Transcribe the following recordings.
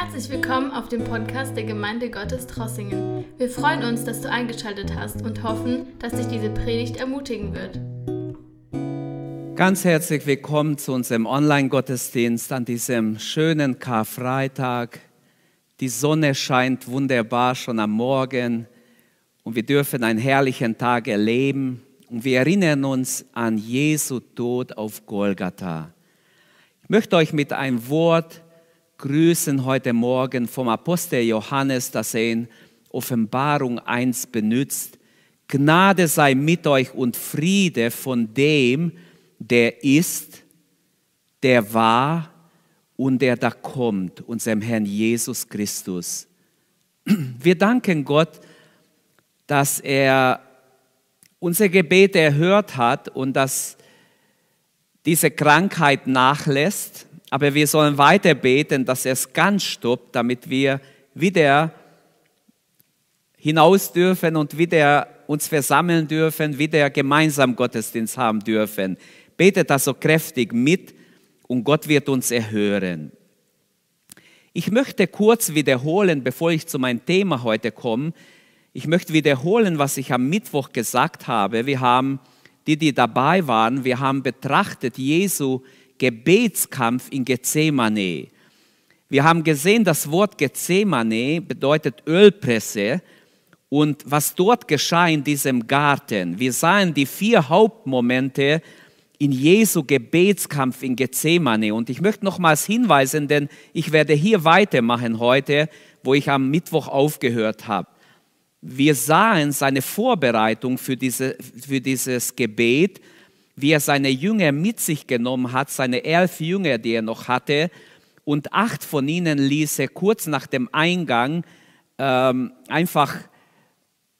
Herzlich willkommen auf dem Podcast der Gemeinde Gottes Trossingen. Wir freuen uns, dass du eingeschaltet hast und hoffen, dass dich diese Predigt ermutigen wird. Ganz herzlich willkommen zu unserem Online-Gottesdienst an diesem schönen Karfreitag. Die Sonne scheint wunderbar schon am Morgen und wir dürfen einen herrlichen Tag erleben. Und wir erinnern uns an Jesu Tod auf Golgatha. Ich möchte euch mit einem Wort grüßen heute Morgen vom Apostel Johannes, das er in Offenbarung 1 benutzt. Gnade sei mit euch und Friede von dem, der ist, der war und der da kommt, unserem Herrn Jesus Christus. Wir danken Gott, dass er unsere Gebete erhört hat und dass diese Krankheit nachlässt aber wir sollen weiter beten, dass er es ganz stoppt, damit wir wieder hinaus dürfen und wieder uns versammeln dürfen, wieder gemeinsam Gottesdienst haben dürfen. Betet so kräftig mit und Gott wird uns erhören. Ich möchte kurz wiederholen, bevor ich zu meinem Thema heute komme. Ich möchte wiederholen, was ich am Mittwoch gesagt habe. Wir haben, die, die dabei waren, wir haben betrachtet Jesu Gebetskampf in Gethsemane. Wir haben gesehen, das Wort Gethsemane bedeutet Ölpresse und was dort geschah in diesem Garten. Wir sahen die vier Hauptmomente in Jesu Gebetskampf in Gethsemane. Und ich möchte nochmals hinweisen, denn ich werde hier weitermachen heute, wo ich am Mittwoch aufgehört habe. Wir sahen seine Vorbereitung für, diese, für dieses Gebet wie er seine Jünger mit sich genommen hat, seine elf Jünger, die er noch hatte, und acht von ihnen ließ er kurz nach dem Eingang ähm, einfach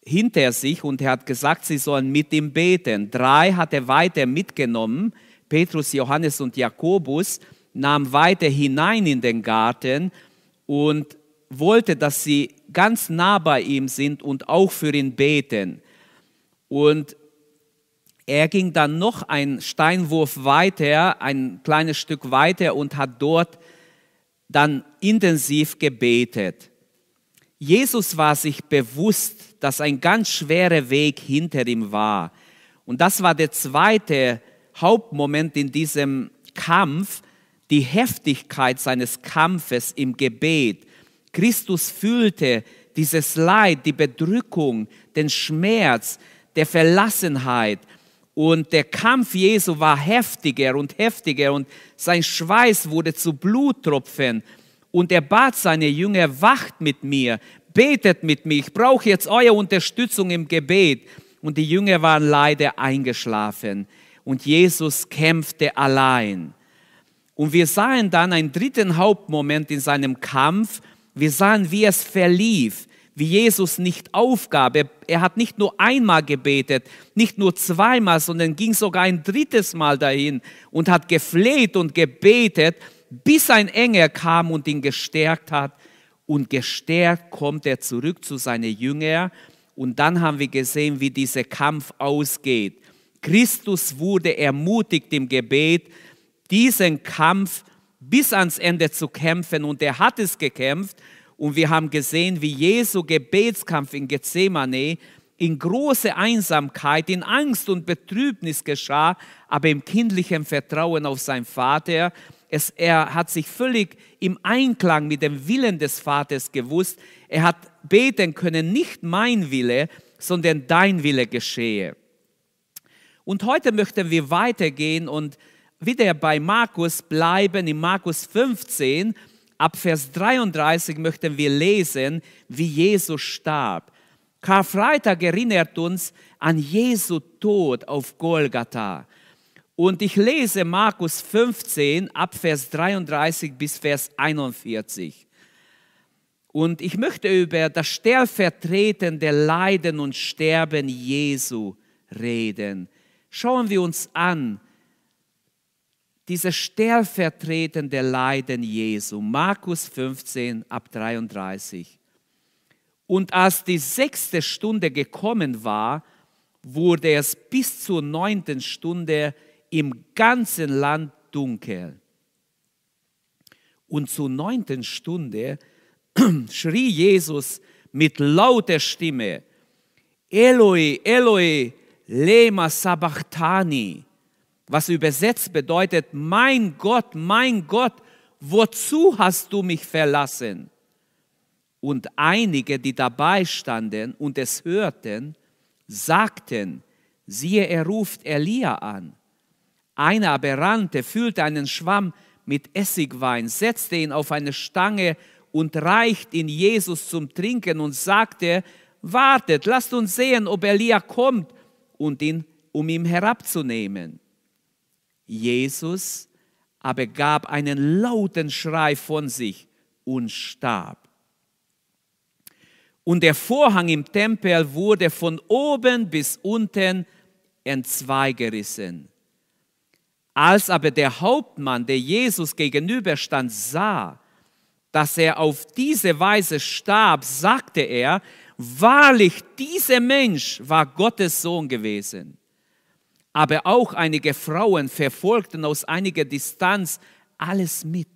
hinter sich und er hat gesagt, sie sollen mit ihm beten. Drei hat er weiter mitgenommen, Petrus, Johannes und Jakobus, nahm weiter hinein in den Garten und wollte, dass sie ganz nah bei ihm sind und auch für ihn beten. Und er ging dann noch einen Steinwurf weiter, ein kleines Stück weiter und hat dort dann intensiv gebetet. Jesus war sich bewusst, dass ein ganz schwerer Weg hinter ihm war. Und das war der zweite Hauptmoment in diesem Kampf, die Heftigkeit seines Kampfes im Gebet. Christus fühlte dieses Leid, die Bedrückung, den Schmerz, der Verlassenheit und der Kampf Jesu war heftiger und heftiger und sein Schweiß wurde zu Bluttropfen. Und er bat seine Jünger, wacht mit mir, betet mit mir, ich brauche jetzt eure Unterstützung im Gebet. Und die Jünger waren leider eingeschlafen. Und Jesus kämpfte allein. Und wir sahen dann einen dritten Hauptmoment in seinem Kampf. Wir sahen, wie es verlief wie Jesus nicht aufgab. Er, er, hat nicht nur einmal gebetet, nicht nur zweimal, sondern ging sogar ein drittes Mal dahin und hat gefleht und gebetet, bis ein Engel kam und ihn gestärkt hat. Und gestärkt kommt er zurück zu seinen Jüngern. Und dann haben wir gesehen, wie dieser Kampf ausgeht. Christus wurde ermutigt im Gebet, diesen Kampf bis ans Ende zu kämpfen. Und er hat es gekämpft. Und wir haben gesehen, wie Jesu Gebetskampf in Gethsemane in große Einsamkeit, in Angst und Betrübnis geschah, aber im kindlichen Vertrauen auf seinen Vater. Es, er hat sich völlig im Einklang mit dem Willen des Vaters gewusst. Er hat beten können, nicht mein Wille, sondern dein Wille geschehe. Und heute möchten wir weitergehen und wieder bei Markus bleiben, in Markus 15 Ab Vers 33 möchten wir lesen, wie Jesus starb. Karfreitag erinnert uns an Jesu Tod auf Golgatha. Und ich lese Markus 15 ab Vers 33 bis Vers 41. Und ich möchte über das stellvertretende Leiden und Sterben Jesu reden. Schauen wir uns an, dieses stellvertretende Leiden Jesu. Markus 15 ab 33. Und als die sechste Stunde gekommen war, wurde es bis zur neunten Stunde im ganzen Land dunkel. Und zur neunten Stunde schrie Jesus mit lauter Stimme, Eloi, Eloi, lema sabachthani, was übersetzt bedeutet, mein Gott, mein Gott, wozu hast du mich verlassen? Und einige, die dabei standen und es hörten, sagten, siehe, er ruft Elia an. Einer aber rannte, füllte einen Schwamm mit Essigwein, setzte ihn auf eine Stange und reicht ihn Jesus zum Trinken und sagte, wartet, lasst uns sehen, ob Elia kommt und ihn, um ihn herabzunehmen. Jesus aber gab einen lauten Schrei von sich und starb. Und der Vorhang im Tempel wurde von oben bis unten entzweigerissen. Als aber der Hauptmann, der Jesus gegenüberstand, sah, dass er auf diese Weise starb, sagte er, wahrlich, dieser Mensch war Gottes Sohn gewesen. Aber auch einige Frauen verfolgten aus einiger Distanz alles mit.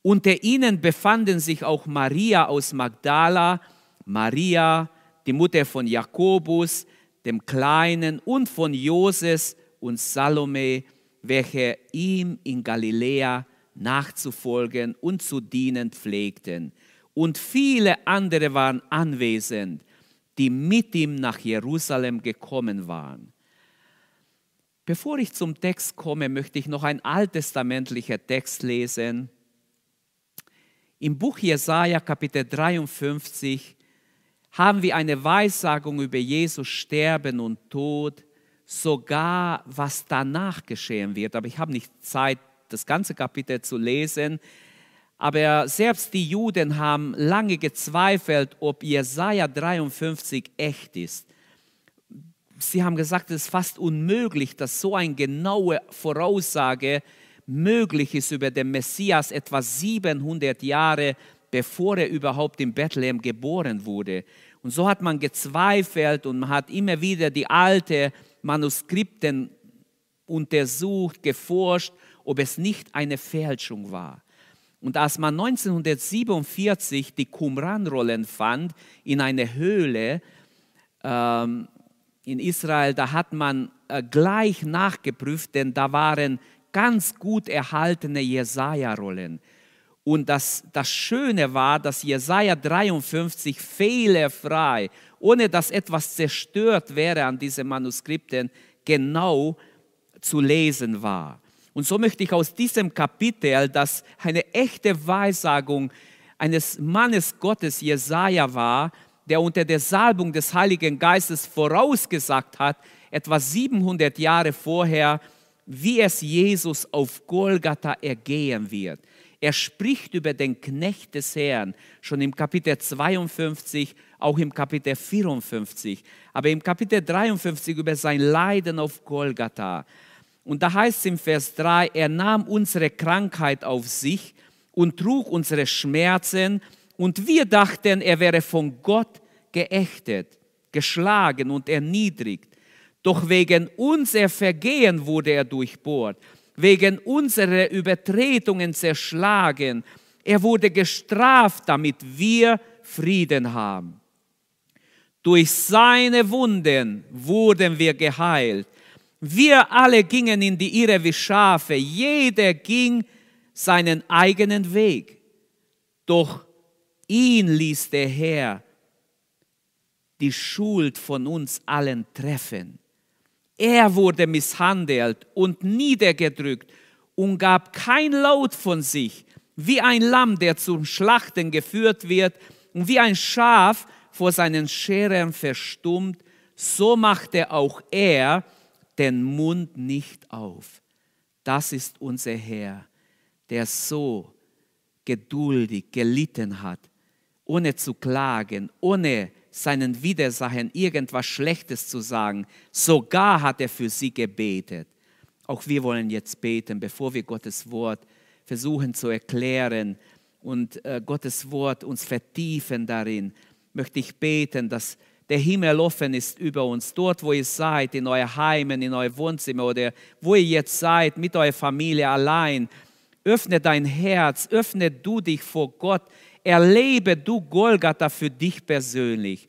Unter ihnen befanden sich auch Maria aus Magdala, Maria, die Mutter von Jakobus, dem Kleinen und von Joses und Salome, welche ihm in Galiläa nachzufolgen und zu dienen pflegten. Und viele andere waren anwesend, die mit ihm nach Jerusalem gekommen waren. Bevor ich zum Text komme, möchte ich noch ein alttestamentlicher Text lesen. Im Buch Jesaja, Kapitel 53, haben wir eine Weissagung über Jesus Sterben und Tod, sogar was danach geschehen wird. Aber ich habe nicht Zeit, das ganze Kapitel zu lesen. Aber selbst die Juden haben lange gezweifelt, ob Jesaja 53 echt ist sie haben gesagt, es ist fast unmöglich, dass so eine genaue Voraussage möglich ist über den Messias etwa 700 Jahre bevor er überhaupt in Bethlehem geboren wurde. Und so hat man gezweifelt und man hat immer wieder die alten Manuskripten untersucht, geforscht, ob es nicht eine Fälschung war. Und als man 1947 die Qumran-Rollen fand in einer Höhle, ähm, in Israel, da hat man äh, gleich nachgeprüft, denn da waren ganz gut erhaltene Jesaja-Rollen. Und das, das Schöne war, dass Jesaja 53 fehlerfrei, ohne dass etwas zerstört wäre an diesen Manuskripten, genau zu lesen war. Und so möchte ich aus diesem Kapitel, das eine echte Weissagung eines Mannes Gottes Jesaja war, der unter der Salbung des Heiligen Geistes vorausgesagt hat, etwa 700 Jahre vorher, wie es Jesus auf Golgatha ergehen wird. Er spricht über den Knecht des Herrn, schon im Kapitel 52, auch im Kapitel 54, aber im Kapitel 53 über sein Leiden auf Golgatha. Und da heißt es im Vers 3, er nahm unsere Krankheit auf sich und trug unsere Schmerzen und wir dachten, er wäre von Gott geächtet, geschlagen und erniedrigt. Doch wegen unserer Vergehen wurde er durchbohrt, wegen unserer Übertretungen zerschlagen. Er wurde gestraft, damit wir Frieden haben. Durch seine Wunden wurden wir geheilt. Wir alle gingen in die Irre wie Schafe, jeder ging seinen eigenen Weg. Doch ihn ließ der Herr die Schuld von uns allen treffen. Er wurde misshandelt und niedergedrückt und gab kein Laut von sich, wie ein Lamm, der zum Schlachten geführt wird und wie ein Schaf vor seinen Scheren verstummt, so machte auch er den Mund nicht auf. Das ist unser Herr, der so geduldig gelitten hat, ohne zu klagen, ohne seinen Widersachern irgendwas Schlechtes zu sagen. Sogar hat er für sie gebetet. Auch wir wollen jetzt beten, bevor wir Gottes Wort versuchen zu erklären und äh, Gottes Wort uns vertiefen darin, möchte ich beten, dass der Himmel offen ist über uns. Dort, wo ihr seid, in euer Heimen, in euer Wohnzimmer oder wo ihr jetzt seid, mit eurer Familie allein, Öffne dein Herz, öffne du dich vor Gott, erlebe du Golgatha für dich persönlich.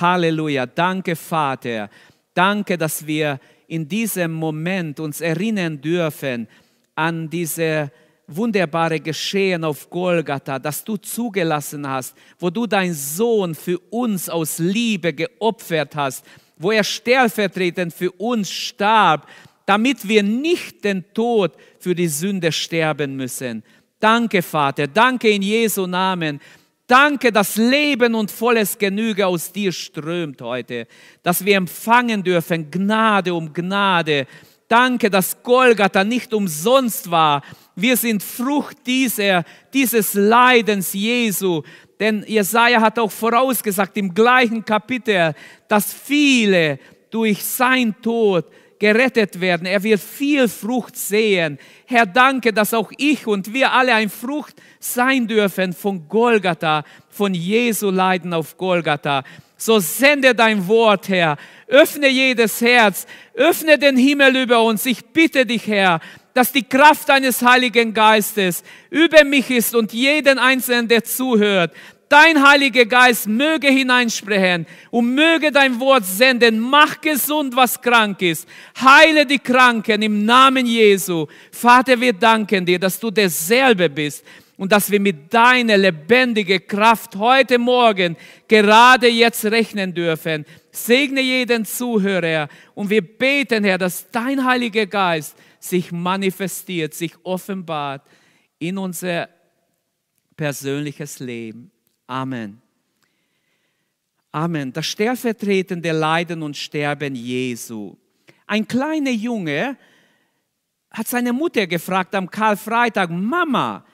Halleluja, danke Vater, danke, dass wir in diesem Moment uns erinnern dürfen an diese wunderbare Geschehen auf Golgatha, das du zugelassen hast, wo du deinen Sohn für uns aus Liebe geopfert hast, wo er stellvertretend für uns starb, damit wir nicht den Tod für die Sünde sterben müssen. Danke, Vater, danke in Jesu Namen. Danke, dass Leben und volles Genüge aus dir strömt heute, dass wir empfangen dürfen Gnade um Gnade. Danke, dass Golgatha nicht umsonst war. Wir sind Frucht dieser, dieses Leidens Jesu. Denn Jesaja hat auch vorausgesagt im gleichen Kapitel, dass viele durch sein Tod gerettet werden. Er wird viel Frucht sehen. Herr, danke, dass auch ich und wir alle ein Frucht sein dürfen von Golgatha, von Jesu Leiden auf Golgatha. So sende dein Wort, Herr. Öffne jedes Herz. Öffne den Himmel über uns. Ich bitte dich, Herr, dass die Kraft deines Heiligen Geistes über mich ist und jeden Einzelnen, der zuhört, dein Heiliger Geist möge hineinsprechen und möge dein Wort senden. Mach gesund, was krank ist. Heile die Kranken im Namen Jesu. Vater, wir danken dir, dass du derselbe bist und dass wir mit deiner lebendigen Kraft heute Morgen gerade jetzt rechnen dürfen. Segne jeden Zuhörer und wir beten, Herr, dass dein Heiliger Geist sich manifestiert, sich offenbart in unser persönliches Leben. Amen. Amen. Das stellvertretende Leiden und Sterben Jesu. Ein kleiner Junge hat seine Mutter gefragt am Karfreitag, Mama,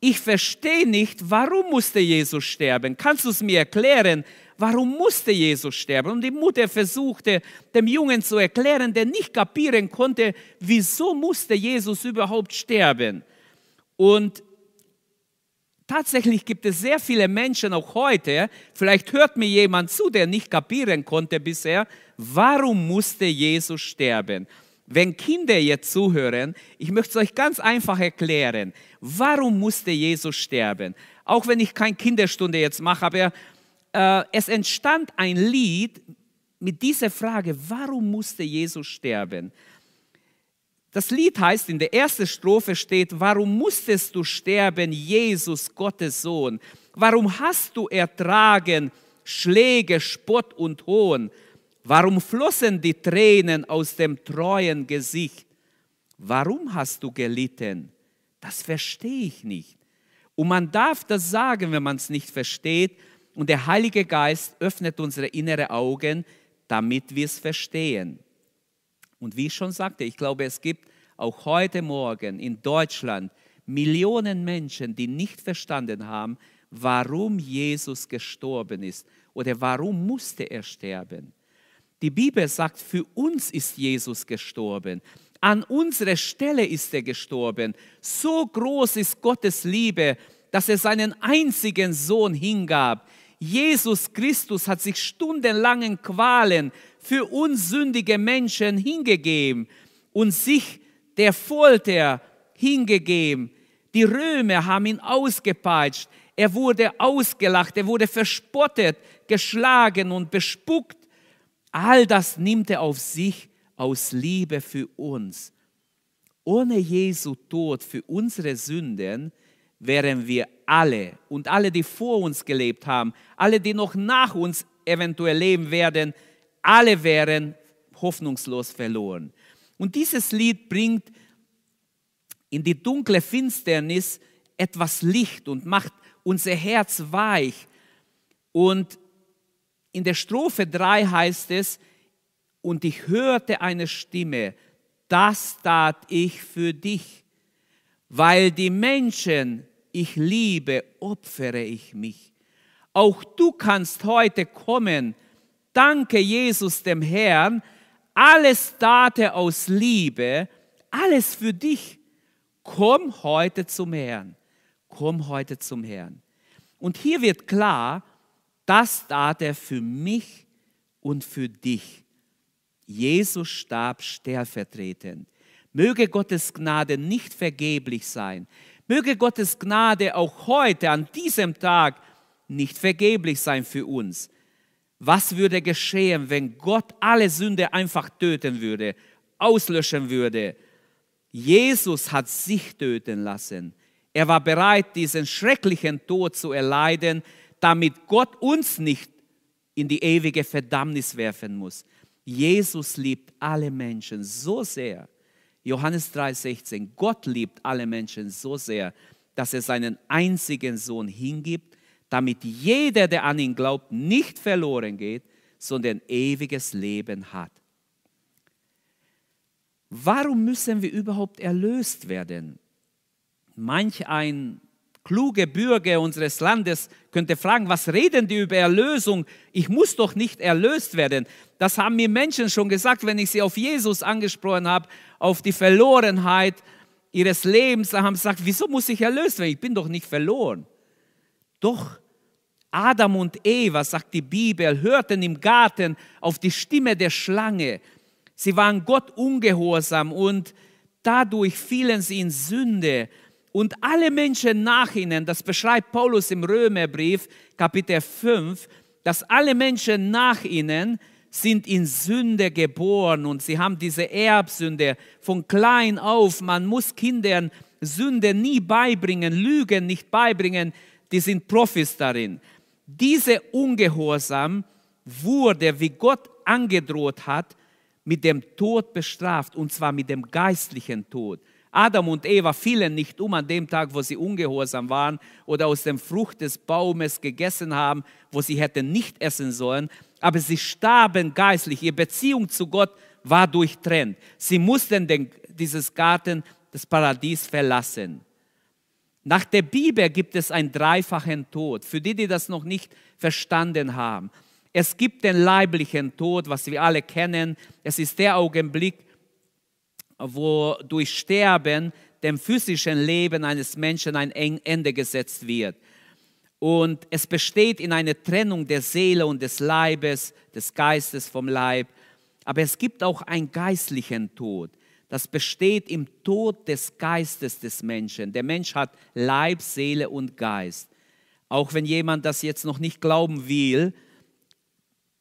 ich verstehe nicht, warum musste Jesus sterben? Kannst du es mir erklären? Warum musste Jesus sterben? Und die Mutter versuchte dem Jungen zu erklären, der nicht kapieren konnte, wieso musste Jesus überhaupt sterben. Und Tatsächlich gibt es sehr viele Menschen auch heute, vielleicht hört mir jemand zu, der nicht kapieren konnte bisher, warum musste Jesus sterben? Wenn Kinder jetzt zuhören, ich möchte es euch ganz einfach erklären, warum musste Jesus sterben? Auch wenn ich keine Kinderstunde jetzt mache, aber äh, es entstand ein Lied mit dieser Frage, warum musste Jesus sterben? Das Lied heißt, in der ersten Strophe steht, warum musstest du sterben, Jesus, Gottes Sohn? Warum hast du ertragen Schläge, Spott und Hohn? Warum flossen die Tränen aus dem treuen Gesicht? Warum hast du gelitten? Das verstehe ich nicht. Und man darf das sagen, wenn man es nicht versteht. Und der Heilige Geist öffnet unsere inneren Augen, damit wir es verstehen. Und wie ich schon sagte, ich glaube, es gibt auch heute Morgen in Deutschland Millionen Menschen, die nicht verstanden haben, warum Jesus gestorben ist oder warum musste er sterben. Die Bibel sagt, für uns ist Jesus gestorben. An unserer Stelle ist er gestorben. So groß ist Gottes Liebe, dass er seinen einzigen Sohn hingab. Jesus Christus hat sich stundenlangen Qualen für uns sündige Menschen hingegeben und sich der Folter hingegeben. Die Römer haben ihn ausgepeitscht. Er wurde ausgelacht, er wurde verspottet, geschlagen und bespuckt. All das nimmt er auf sich aus Liebe für uns. Ohne Jesu Tod für unsere Sünden wären wir alle und alle, die vor uns gelebt haben, alle, die noch nach uns eventuell leben werden, alle wären hoffnungslos verloren. Und dieses Lied bringt in die dunkle Finsternis etwas Licht und macht unser Herz weich. Und in der Strophe 3 heißt es, und ich hörte eine Stimme, das tat ich für dich, weil die Menschen ich liebe, opfere ich mich. Auch du kannst heute kommen, danke Jesus dem Herrn, alles tat er aus Liebe, alles für dich. Komm heute zum Herrn. Komm heute zum Herrn. Und hier wird klar, das tat er für mich und für dich. Jesus starb stellvertretend. Möge Gottes Gnade nicht vergeblich sein. Möge Gottes Gnade auch heute an diesem Tag nicht vergeblich sein für uns. Was würde geschehen, wenn Gott alle Sünde einfach töten würde, auslöschen würde? Jesus hat sich töten lassen. Er war bereit, diesen schrecklichen Tod zu erleiden, damit Gott uns nicht in die ewige Verdammnis werfen muss. Jesus liebt alle Menschen so sehr. Johannes 3:16, Gott liebt alle Menschen so sehr, dass er seinen einzigen Sohn hingibt, damit jeder, der an ihn glaubt, nicht verloren geht, sondern ewiges Leben hat. Warum müssen wir überhaupt erlöst werden? Manch ein kluge Bürger unseres Landes könnte fragen, was reden die über Erlösung? Ich muss doch nicht erlöst werden. Das haben mir Menschen schon gesagt, wenn ich sie auf Jesus angesprochen habe, auf die Verlorenheit ihres Lebens. Da haben sie gesagt, wieso muss ich erlöst werden? Ich bin doch nicht verloren. Doch Adam und Eva, sagt die Bibel, hörten im Garten auf die Stimme der Schlange. Sie waren Gott ungehorsam und dadurch fielen sie in Sünde. Und alle Menschen nach ihnen, das beschreibt Paulus im Römerbrief, Kapitel 5, dass alle Menschen nach ihnen sind in Sünde geboren und sie haben diese Erbsünde von klein auf. Man muss Kindern Sünde nie beibringen, Lügen nicht beibringen, die sind Profis darin. Diese Ungehorsam wurde, wie Gott angedroht hat, mit dem Tod bestraft, und zwar mit dem geistlichen Tod. Adam und Eva fielen nicht um an dem Tag, wo sie ungehorsam waren oder aus dem Frucht des Baumes gegessen haben, wo sie hätten nicht essen sollen, aber sie starben geistlich. Ihre Beziehung zu Gott war durchtrennt. Sie mussten den, dieses Garten, das Paradies verlassen. Nach der Bibel gibt es einen dreifachen Tod. Für die, die das noch nicht verstanden haben. Es gibt den leiblichen Tod, was wir alle kennen. Es ist der Augenblick, wo durch Sterben dem physischen Leben eines Menschen ein Ende gesetzt wird. Und es besteht in einer Trennung der Seele und des Leibes, des Geistes vom Leib. Aber es gibt auch einen geistlichen Tod. Das besteht im Tod des Geistes des Menschen. Der Mensch hat Leib, Seele und Geist. Auch wenn jemand das jetzt noch nicht glauben will,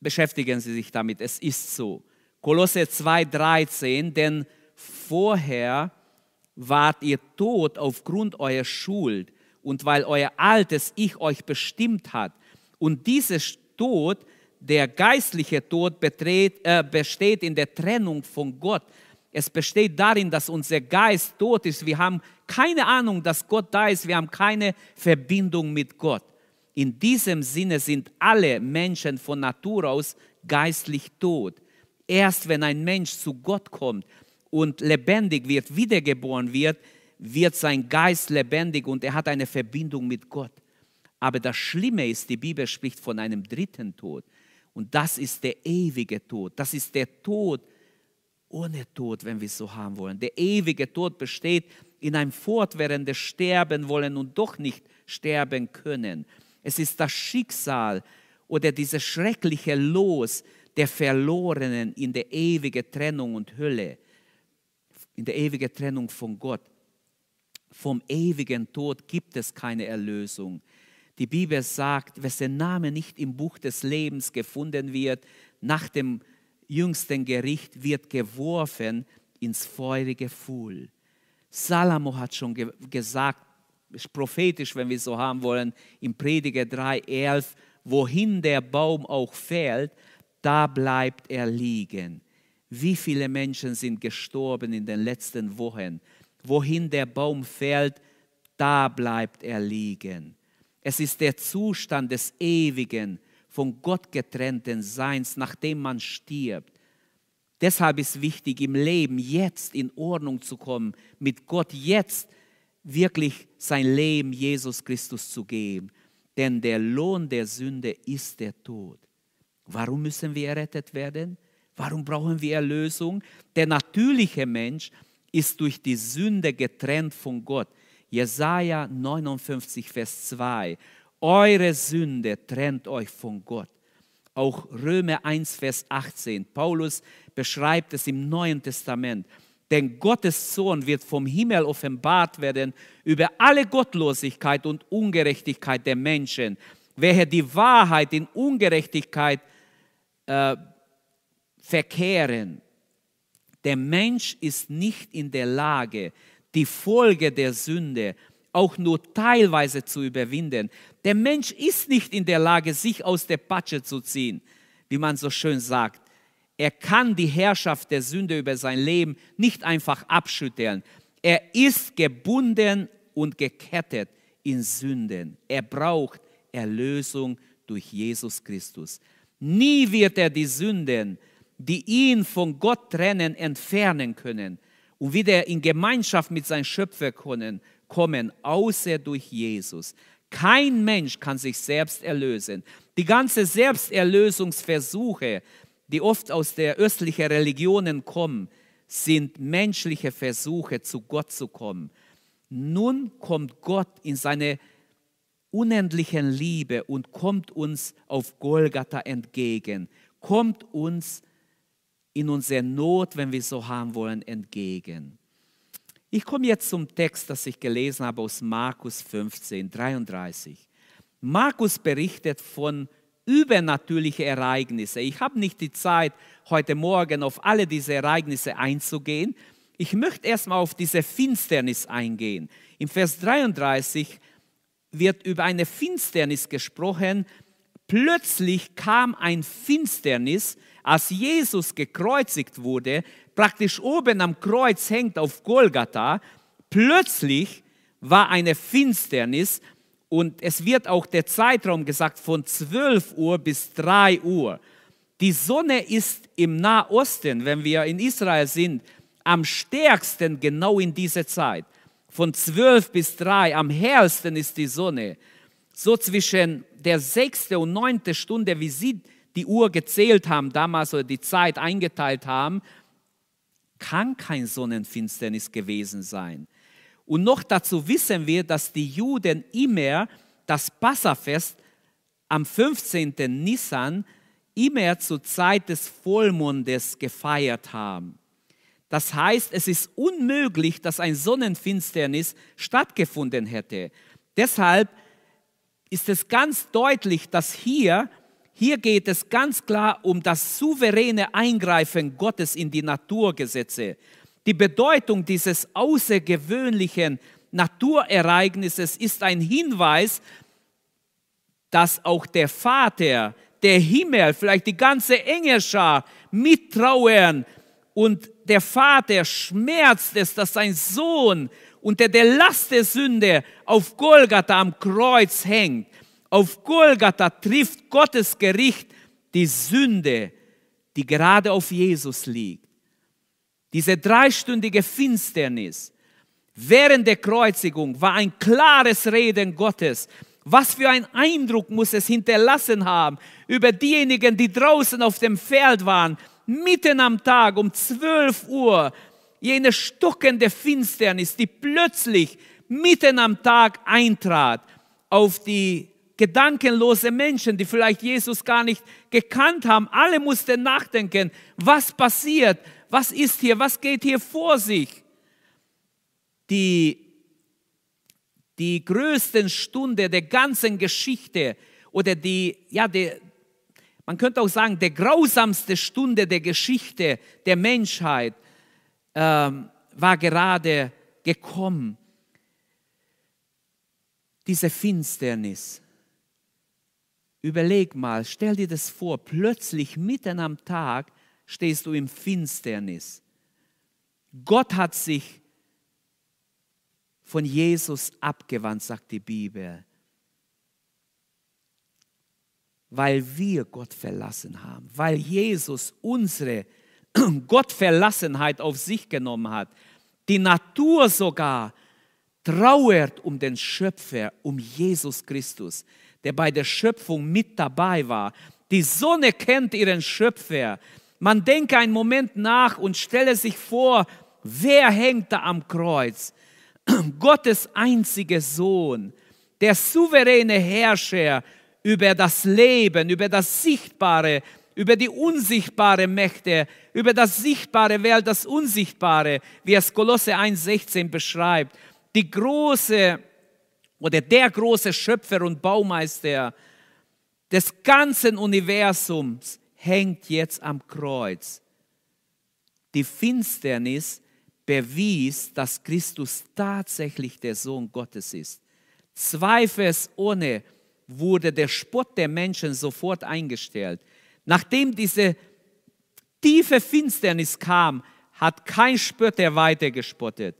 beschäftigen Sie sich damit. Es ist so. Kolosse 2,13, denn vorher wart ihr tot aufgrund eurer Schuld und weil euer altes Ich euch bestimmt hat. Und dieses Tod, der geistliche Tod, betret, äh, besteht in der Trennung von Gott. Es besteht darin, dass unser Geist tot ist. Wir haben keine Ahnung, dass Gott da ist. Wir haben keine Verbindung mit Gott. In diesem Sinne sind alle Menschen von Natur aus geistlich tot. Erst wenn ein Mensch zu Gott kommt und lebendig wird, wiedergeboren wird, wird sein Geist lebendig und er hat eine Verbindung mit Gott. Aber das Schlimme ist, die Bibel spricht von einem dritten Tod. Und das ist der ewige Tod. Das ist der Tod ohne Tod, wenn wir es so haben wollen. Der ewige Tod besteht in einem fortwährenden Sterben wollen und doch nicht sterben können. Es ist das Schicksal oder dieses schreckliche Los der Verlorenen in der ewigen Trennung und Hölle in der ewigen Trennung von Gott. Vom ewigen Tod gibt es keine Erlösung. Die Bibel sagt, wessen Name nicht im Buch des Lebens gefunden wird, nach dem jüngsten Gericht wird geworfen ins feurige Fuhl. Salomo hat schon ge gesagt, ist prophetisch, wenn wir so haben wollen, im Prediger 3,11, wohin der Baum auch fällt, da bleibt er liegen. Wie viele Menschen sind gestorben in den letzten Wochen? Wohin der Baum fällt, da bleibt er liegen. Es ist der Zustand des ewigen, von Gott getrennten Seins, nachdem man stirbt. Deshalb ist wichtig, im Leben jetzt in Ordnung zu kommen, mit Gott jetzt wirklich sein Leben Jesus Christus zu geben. Denn der Lohn der Sünde ist der Tod. Warum müssen wir errettet werden? Warum brauchen wir Erlösung? Der natürliche Mensch ist durch die Sünde getrennt von Gott. Jesaja 59, Vers 2. Eure Sünde trennt euch von Gott. Auch Römer 1, Vers 18. Paulus beschreibt es im Neuen Testament. Denn Gottes Sohn wird vom Himmel offenbart werden über alle Gottlosigkeit und Ungerechtigkeit der Menschen, welche die Wahrheit in Ungerechtigkeit äh, verkehren. Der Mensch ist nicht in der Lage, die Folge der Sünde auch nur teilweise zu überwinden. Der Mensch ist nicht in der Lage, sich aus der Patsche zu ziehen, wie man so schön sagt. Er kann die Herrschaft der Sünde über sein Leben nicht einfach abschütteln. Er ist gebunden und gekettet in Sünden. Er braucht Erlösung durch Jesus Christus. Nie wird er die Sünden, die ihn von Gott trennen, entfernen können und wieder in Gemeinschaft mit seinem Schöpfer können, kommen, außer durch Jesus. Kein Mensch kann sich selbst erlösen. Die ganze Selbsterlösungsversuche, die oft aus der östlichen Religionen kommen, sind menschliche Versuche, zu Gott zu kommen. Nun kommt Gott in seine unendlichen Liebe und kommt uns auf Golgatha entgegen, kommt uns in unserer Not, wenn wir so haben wollen, entgegen. Ich komme jetzt zum Text, das ich gelesen habe aus Markus 15, 33. Markus berichtet von übernatürlichen Ereignissen. Ich habe nicht die Zeit, heute Morgen auf alle diese Ereignisse einzugehen. Ich möchte erstmal auf diese Finsternis eingehen. Im Vers 33 wird über eine Finsternis gesprochen. Plötzlich kam ein Finsternis, als Jesus gekreuzigt wurde, praktisch oben am Kreuz hängt auf Golgatha. Plötzlich war eine Finsternis und es wird auch der Zeitraum gesagt von 12 Uhr bis 3 Uhr. Die Sonne ist im Nahosten, wenn wir in Israel sind, am stärksten genau in dieser Zeit von 12 bis 3, am hellsten ist die Sonne. So zwischen der sechste und neunte Stunde, wie sie die Uhr gezählt haben, damals oder die Zeit eingeteilt haben, kann kein Sonnenfinsternis gewesen sein. Und noch dazu wissen wir, dass die Juden immer das Passafest am 15. Nissan immer zur Zeit des Vollmondes gefeiert haben. Das heißt, es ist unmöglich, dass ein Sonnenfinsternis stattgefunden hätte. Deshalb ist es ganz deutlich, dass hier, hier geht es ganz klar um das souveräne Eingreifen Gottes in die Naturgesetze. Die Bedeutung dieses außergewöhnlichen Naturereignisses ist ein Hinweis, dass auch der Vater, der Himmel, vielleicht die ganze Engelschar mittrauern und der Vater schmerzt es, dass sein Sohn unter der Last der Sünde auf Golgatha am Kreuz hängt. Auf Golgatha trifft Gottes Gericht die Sünde, die gerade auf Jesus liegt. Diese dreistündige Finsternis während der Kreuzigung war ein klares Reden Gottes. Was für ein Eindruck muss es hinterlassen haben über diejenigen, die draußen auf dem Feld waren, mitten am Tag um 12 Uhr, jene stockende Finsternis, die plötzlich mitten am Tag eintrat auf die gedankenlose Menschen, die vielleicht Jesus gar nicht gekannt haben. Alle mussten nachdenken, was passiert, was ist hier, was geht hier vor sich. Die, die größten Stunde der ganzen Geschichte oder die, ja, die, man könnte auch sagen, der grausamste Stunde der Geschichte der Menschheit ähm, war gerade gekommen. Diese Finsternis. Überleg mal, stell dir das vor, plötzlich mitten am Tag stehst du im Finsternis. Gott hat sich von Jesus abgewandt, sagt die Bibel weil wir Gott verlassen haben, weil Jesus unsere Gottverlassenheit auf sich genommen hat. Die Natur sogar trauert um den Schöpfer, um Jesus Christus, der bei der Schöpfung mit dabei war. Die Sonne kennt ihren Schöpfer. Man denke einen Moment nach und stelle sich vor, wer hängt da am Kreuz? Gottes einziger Sohn, der souveräne Herrscher über das Leben, über das Sichtbare, über die unsichtbare Mächte, über das sichtbare Welt, das Unsichtbare, wie es Kolosse 1,16 beschreibt. Die große oder der große Schöpfer und Baumeister des ganzen Universums hängt jetzt am Kreuz. Die Finsternis bewies, dass Christus tatsächlich der Sohn Gottes ist. Zweifelsohne wurde der Spott der Menschen sofort eingestellt. Nachdem diese tiefe Finsternis kam, hat kein Spötter weiter gespottet.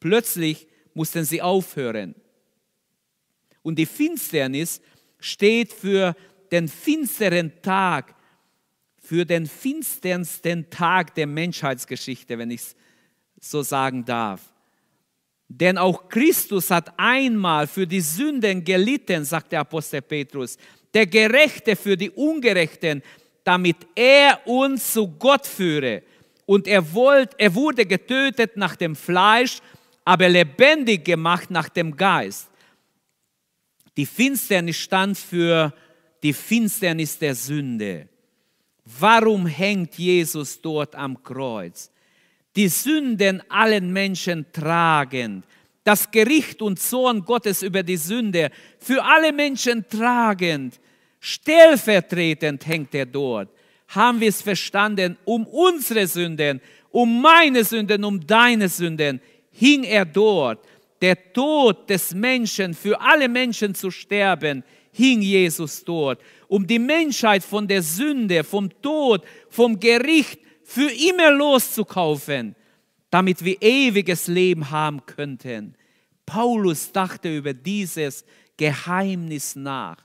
Plötzlich mussten sie aufhören. Und die Finsternis steht für den finsteren Tag, für den finsternsten Tag der Menschheitsgeschichte, wenn ich es so sagen darf. Denn auch Christus hat einmal für die Sünden gelitten, sagt der Apostel Petrus, der Gerechte für die Ungerechten, damit er uns zu Gott führe. Und er, wollt, er wurde getötet nach dem Fleisch, aber lebendig gemacht nach dem Geist. Die Finsternis stand für die Finsternis der Sünde. Warum hängt Jesus dort am Kreuz? Die Sünden allen Menschen tragend, das Gericht und Zorn Gottes über die Sünde für alle Menschen tragend, stellvertretend hängt er dort. Haben wir es verstanden? Um unsere Sünden, um meine Sünden, um deine Sünden hing er dort. Der Tod des Menschen, für alle Menschen zu sterben, hing Jesus dort, um die Menschheit von der Sünde, vom Tod, vom Gericht für immer loszukaufen, damit wir ewiges Leben haben könnten. Paulus dachte über dieses Geheimnis nach.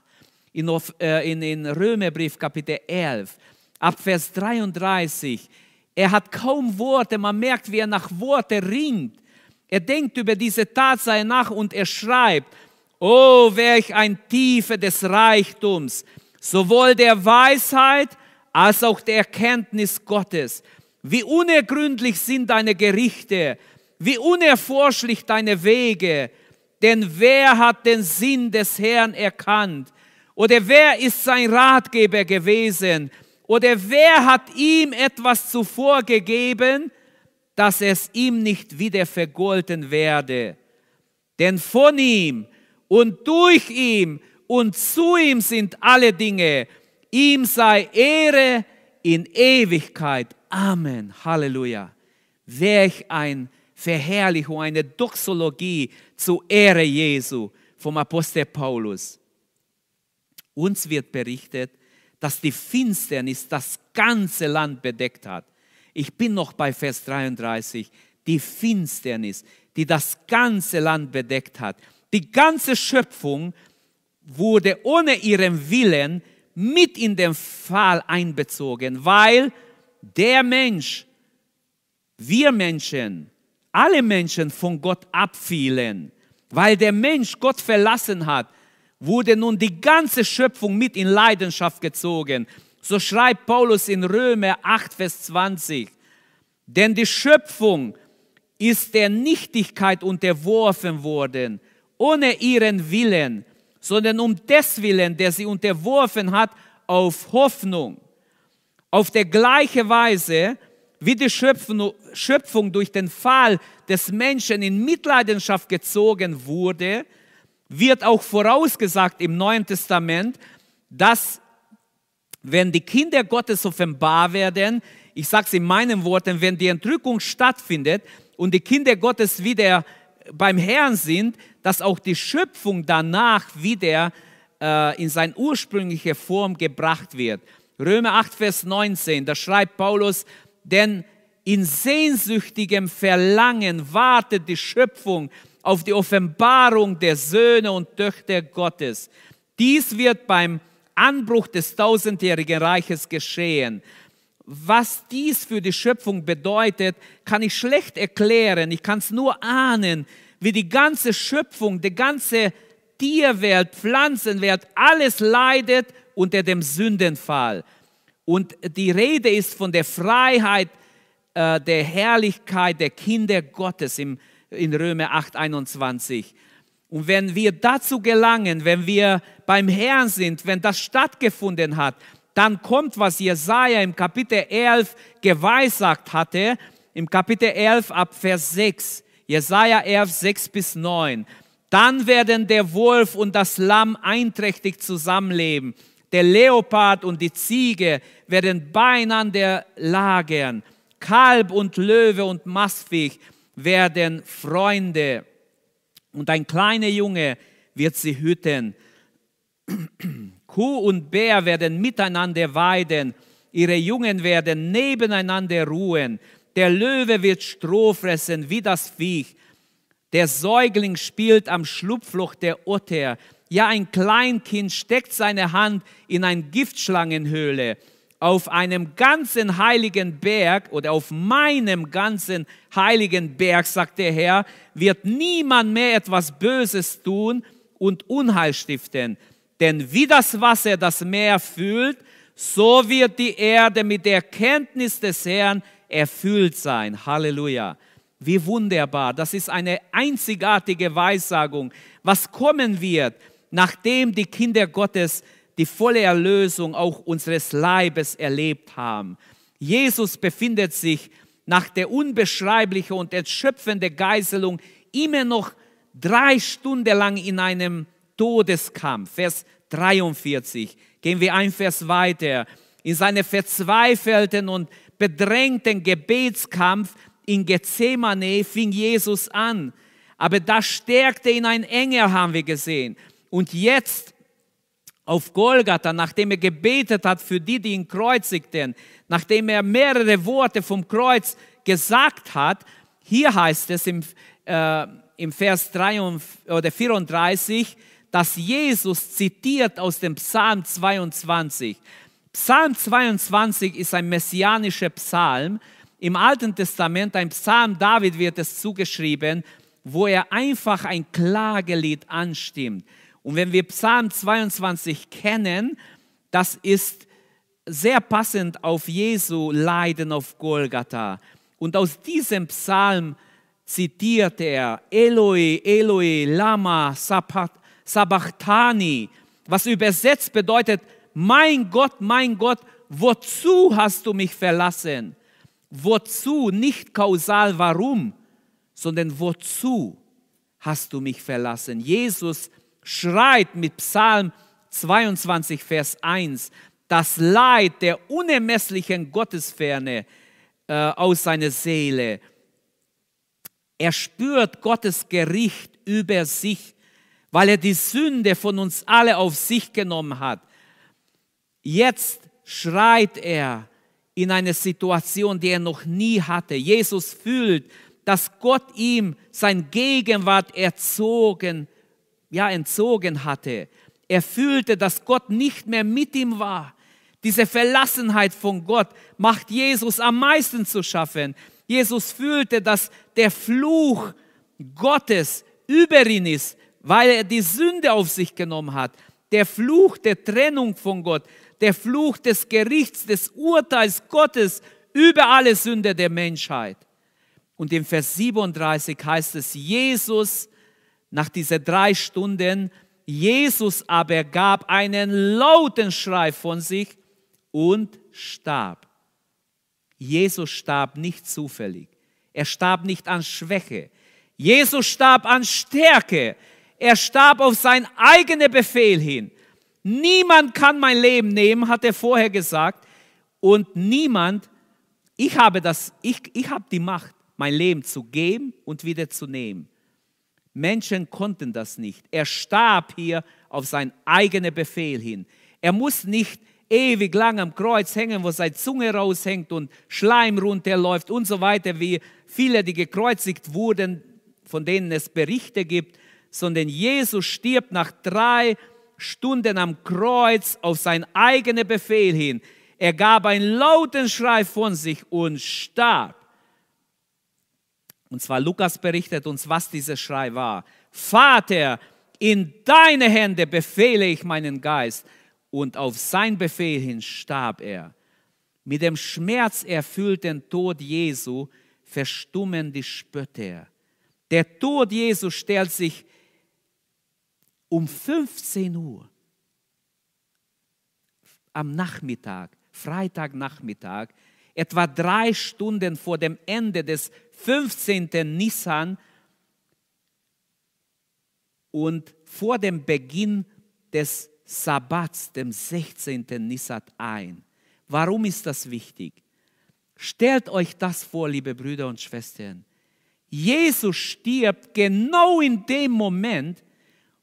In, äh, in, in Römerbrief Kapitel 11, ab Vers 33, er hat kaum Worte, man merkt, wie er nach Worte ringt. Er denkt über diese Tatsache nach und er schreibt, Oh, welch ein Tiefe des Reichtums, sowohl der Weisheit als auch der Erkenntnis Gottes. Wie unergründlich sind deine Gerichte, wie unerforschlich deine Wege. Denn wer hat den Sinn des Herrn erkannt? Oder wer ist sein Ratgeber gewesen? Oder wer hat ihm etwas zuvor gegeben, dass es ihm nicht wieder vergolten werde? Denn von ihm und durch ihm und zu ihm sind alle Dinge. Ihm sei Ehre in Ewigkeit. Amen. Halleluja. Welch ein Verherrlichung, eine Doxologie zur Ehre Jesu vom Apostel Paulus. Uns wird berichtet, dass die Finsternis das ganze Land bedeckt hat. Ich bin noch bei Vers 33. Die Finsternis, die das ganze Land bedeckt hat. Die ganze Schöpfung wurde ohne ihren Willen mit in den Fall einbezogen, weil der Mensch, wir Menschen, alle Menschen von Gott abfielen, weil der Mensch Gott verlassen hat, wurde nun die ganze Schöpfung mit in Leidenschaft gezogen. So schreibt Paulus in Römer 8, Vers 20. Denn die Schöpfung ist der Nichtigkeit unterworfen worden ohne ihren Willen, sondern um des Willen, der sie unterworfen hat, auf Hoffnung. Auf der gleiche Weise, wie die Schöpfung durch den Fall des Menschen in Mitleidenschaft gezogen wurde, wird auch vorausgesagt im Neuen Testament, dass wenn die Kinder Gottes offenbar werden, ich sage es in meinen Worten, wenn die Entrückung stattfindet und die Kinder Gottes wieder beim Herrn sind, dass auch die Schöpfung danach wieder äh, in seine ursprüngliche Form gebracht wird. Römer 8, Vers 19, da schreibt Paulus, denn in sehnsüchtigem Verlangen wartet die Schöpfung auf die Offenbarung der Söhne und Töchter Gottes. Dies wird beim Anbruch des tausendjährigen Reiches geschehen. Was dies für die Schöpfung bedeutet, kann ich schlecht erklären. Ich kann es nur ahnen, wie die ganze Schöpfung, die ganze Tierwelt, Pflanzenwelt, alles leidet unter dem Sündenfall. Und die Rede ist von der Freiheit, äh, der Herrlichkeit der Kinder Gottes im, in Römer 8, 21. Und wenn wir dazu gelangen, wenn wir beim Herrn sind, wenn das stattgefunden hat, dann kommt, was Jesaja im Kapitel 11 geweissagt hatte, im Kapitel 11 ab Vers 6. Jesaja 11, 6 bis 9. Dann werden der Wolf und das Lamm einträchtig zusammenleben. Der Leopard und die Ziege werden beieinander lagern. Kalb und Löwe und Mastviech werden Freunde. Und ein kleiner Junge wird sie hüten. Kuh und Bär werden miteinander weiden. Ihre Jungen werden nebeneinander ruhen. Der Löwe wird Stroh fressen wie das Viech. Der Säugling spielt am Schlupfloch der Otter. Ja, ein Kleinkind steckt seine Hand in eine Giftschlangenhöhle. Auf einem ganzen heiligen Berg oder auf meinem ganzen heiligen Berg, sagt der Herr, wird niemand mehr etwas Böses tun und Unheil stiften. Denn wie das Wasser das Meer füllt, so wird die Erde mit der Kenntnis des Herrn erfüllt sein. Halleluja. Wie wunderbar. Das ist eine einzigartige Weissagung, was kommen wird, nachdem die Kinder Gottes die volle Erlösung auch unseres Leibes erlebt haben. Jesus befindet sich nach der unbeschreiblichen und erschöpfenden Geißelung immer noch drei Stunden lang in einem Todeskampf. Vers 43. Gehen wir ein Vers weiter. In seinem verzweifelten und bedrängten Gebetskampf in Gethsemane fing Jesus an. Aber da stärkte ihn ein Engel, haben wir gesehen. Und jetzt auf Golgatha, nachdem er gebetet hat für die, die ihn kreuzigten, nachdem er mehrere Worte vom Kreuz gesagt hat, hier heißt es im, äh, im Vers 3 oder 34, dass Jesus zitiert aus dem Psalm 22. Psalm 22 ist ein messianischer Psalm. Im Alten Testament, ein Psalm David wird es zugeschrieben, wo er einfach ein Klagelied anstimmt. Und wenn wir Psalm 22 kennen, das ist sehr passend auf Jesu Leiden auf Golgatha. Und aus diesem Psalm zitiert er Eloi, Eloi, Lama, Sabachthani, was übersetzt bedeutet, mein Gott, mein Gott, wozu hast du mich verlassen? Wozu, nicht kausal warum, sondern wozu hast du mich verlassen? Jesus schreit mit Psalm 22, Vers 1, das Leid der unermesslichen Gottesferne äh, aus seiner Seele. Er spürt Gottes Gericht über sich, weil er die Sünde von uns alle auf sich genommen hat. Jetzt schreit er in eine Situation, die er noch nie hatte. Jesus fühlt, dass Gott ihm sein Gegenwart erzogen, ja, entzogen hatte. Er fühlte, dass Gott nicht mehr mit ihm war. Diese Verlassenheit von Gott macht Jesus am meisten zu schaffen. Jesus fühlte, dass der Fluch Gottes über ihn ist, weil er die Sünde auf sich genommen hat. Der Fluch der Trennung von Gott, der Fluch des Gerichts, des Urteils Gottes über alle Sünde der Menschheit. Und im Vers 37 heißt es, Jesus, nach diesen drei Stunden, Jesus aber gab einen lauten Schrei von sich und starb. Jesus starb nicht zufällig. Er starb nicht an Schwäche. Jesus starb an Stärke. Er starb auf seinen eigenen Befehl hin. Niemand kann mein Leben nehmen, hat er vorher gesagt. Und niemand, ich habe das, ich, ich habe die Macht, mein Leben zu geben und wieder zu nehmen. Menschen konnten das nicht. Er starb hier auf seinen eigenen Befehl hin. Er muss nicht ewig lang am Kreuz hängen, wo seine Zunge raushängt und Schleim runterläuft und so weiter, wie viele, die gekreuzigt wurden, von denen es Berichte gibt, sondern Jesus stirbt nach drei Stunden am Kreuz auf seinen eigenen Befehl hin. Er gab einen lauten Schrei von sich und starb. Und zwar Lukas berichtet uns, was dieser Schrei war. Vater, in deine Hände befehle ich meinen Geist. Und auf sein Befehl hin starb er. Mit dem schmerzerfüllten Tod Jesu verstummen die Spötter. Der Tod Jesu stellt sich um 15 Uhr am Nachmittag, Freitagnachmittag, etwa drei Stunden vor dem Ende des 15. Nissan und vor dem Beginn des Sabbats, dem 16. Nissat ein. Warum ist das wichtig? Stellt euch das vor, liebe Brüder und Schwestern. Jesus stirbt genau in dem Moment,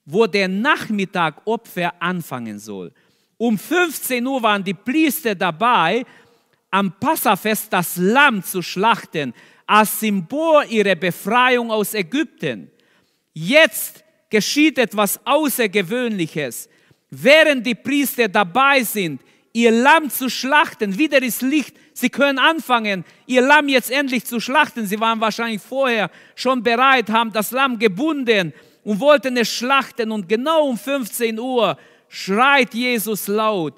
wo der Nachmittag Opfer anfangen soll. Um 15 Uhr waren die Priester dabei, am Passafest das Lamm zu schlachten, als Symbol ihrer Befreiung aus Ägypten. Jetzt geschieht etwas Außergewöhnliches. Während die Priester dabei sind, ihr Lamm zu schlachten, wieder ist Licht, sie können anfangen, ihr Lamm jetzt endlich zu schlachten. Sie waren wahrscheinlich vorher schon bereit, haben das Lamm gebunden und wollten es schlachten. Und genau um 15 Uhr schreit Jesus laut.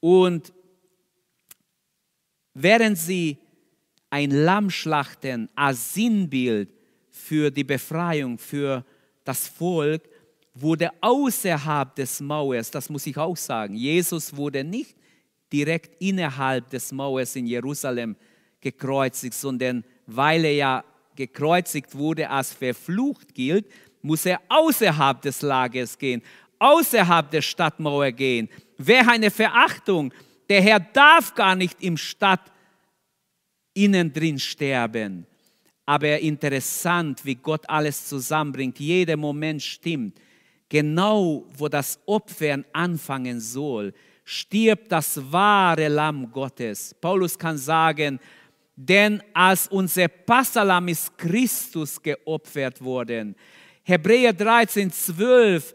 Und während sie ein Lamm schlachten als Sinnbild für die Befreiung, für das Volk, wurde außerhalb des Mauers, das muss ich auch sagen, Jesus wurde nicht direkt innerhalb des Mauers in Jerusalem gekreuzigt, sondern weil er ja gekreuzigt wurde, als verflucht gilt, muss er außerhalb des Lagers gehen, außerhalb der Stadtmauer gehen. Wäre eine Verachtung. Der Herr darf gar nicht im Stadt innen drin sterben. Aber interessant, wie Gott alles zusammenbringt. Jeder Moment stimmt. Genau wo das Opfern anfangen soll, stirbt das wahre Lamm Gottes. Paulus kann sagen, denn als unser Passalam ist Christus geopfert worden. Hebräer 13, 12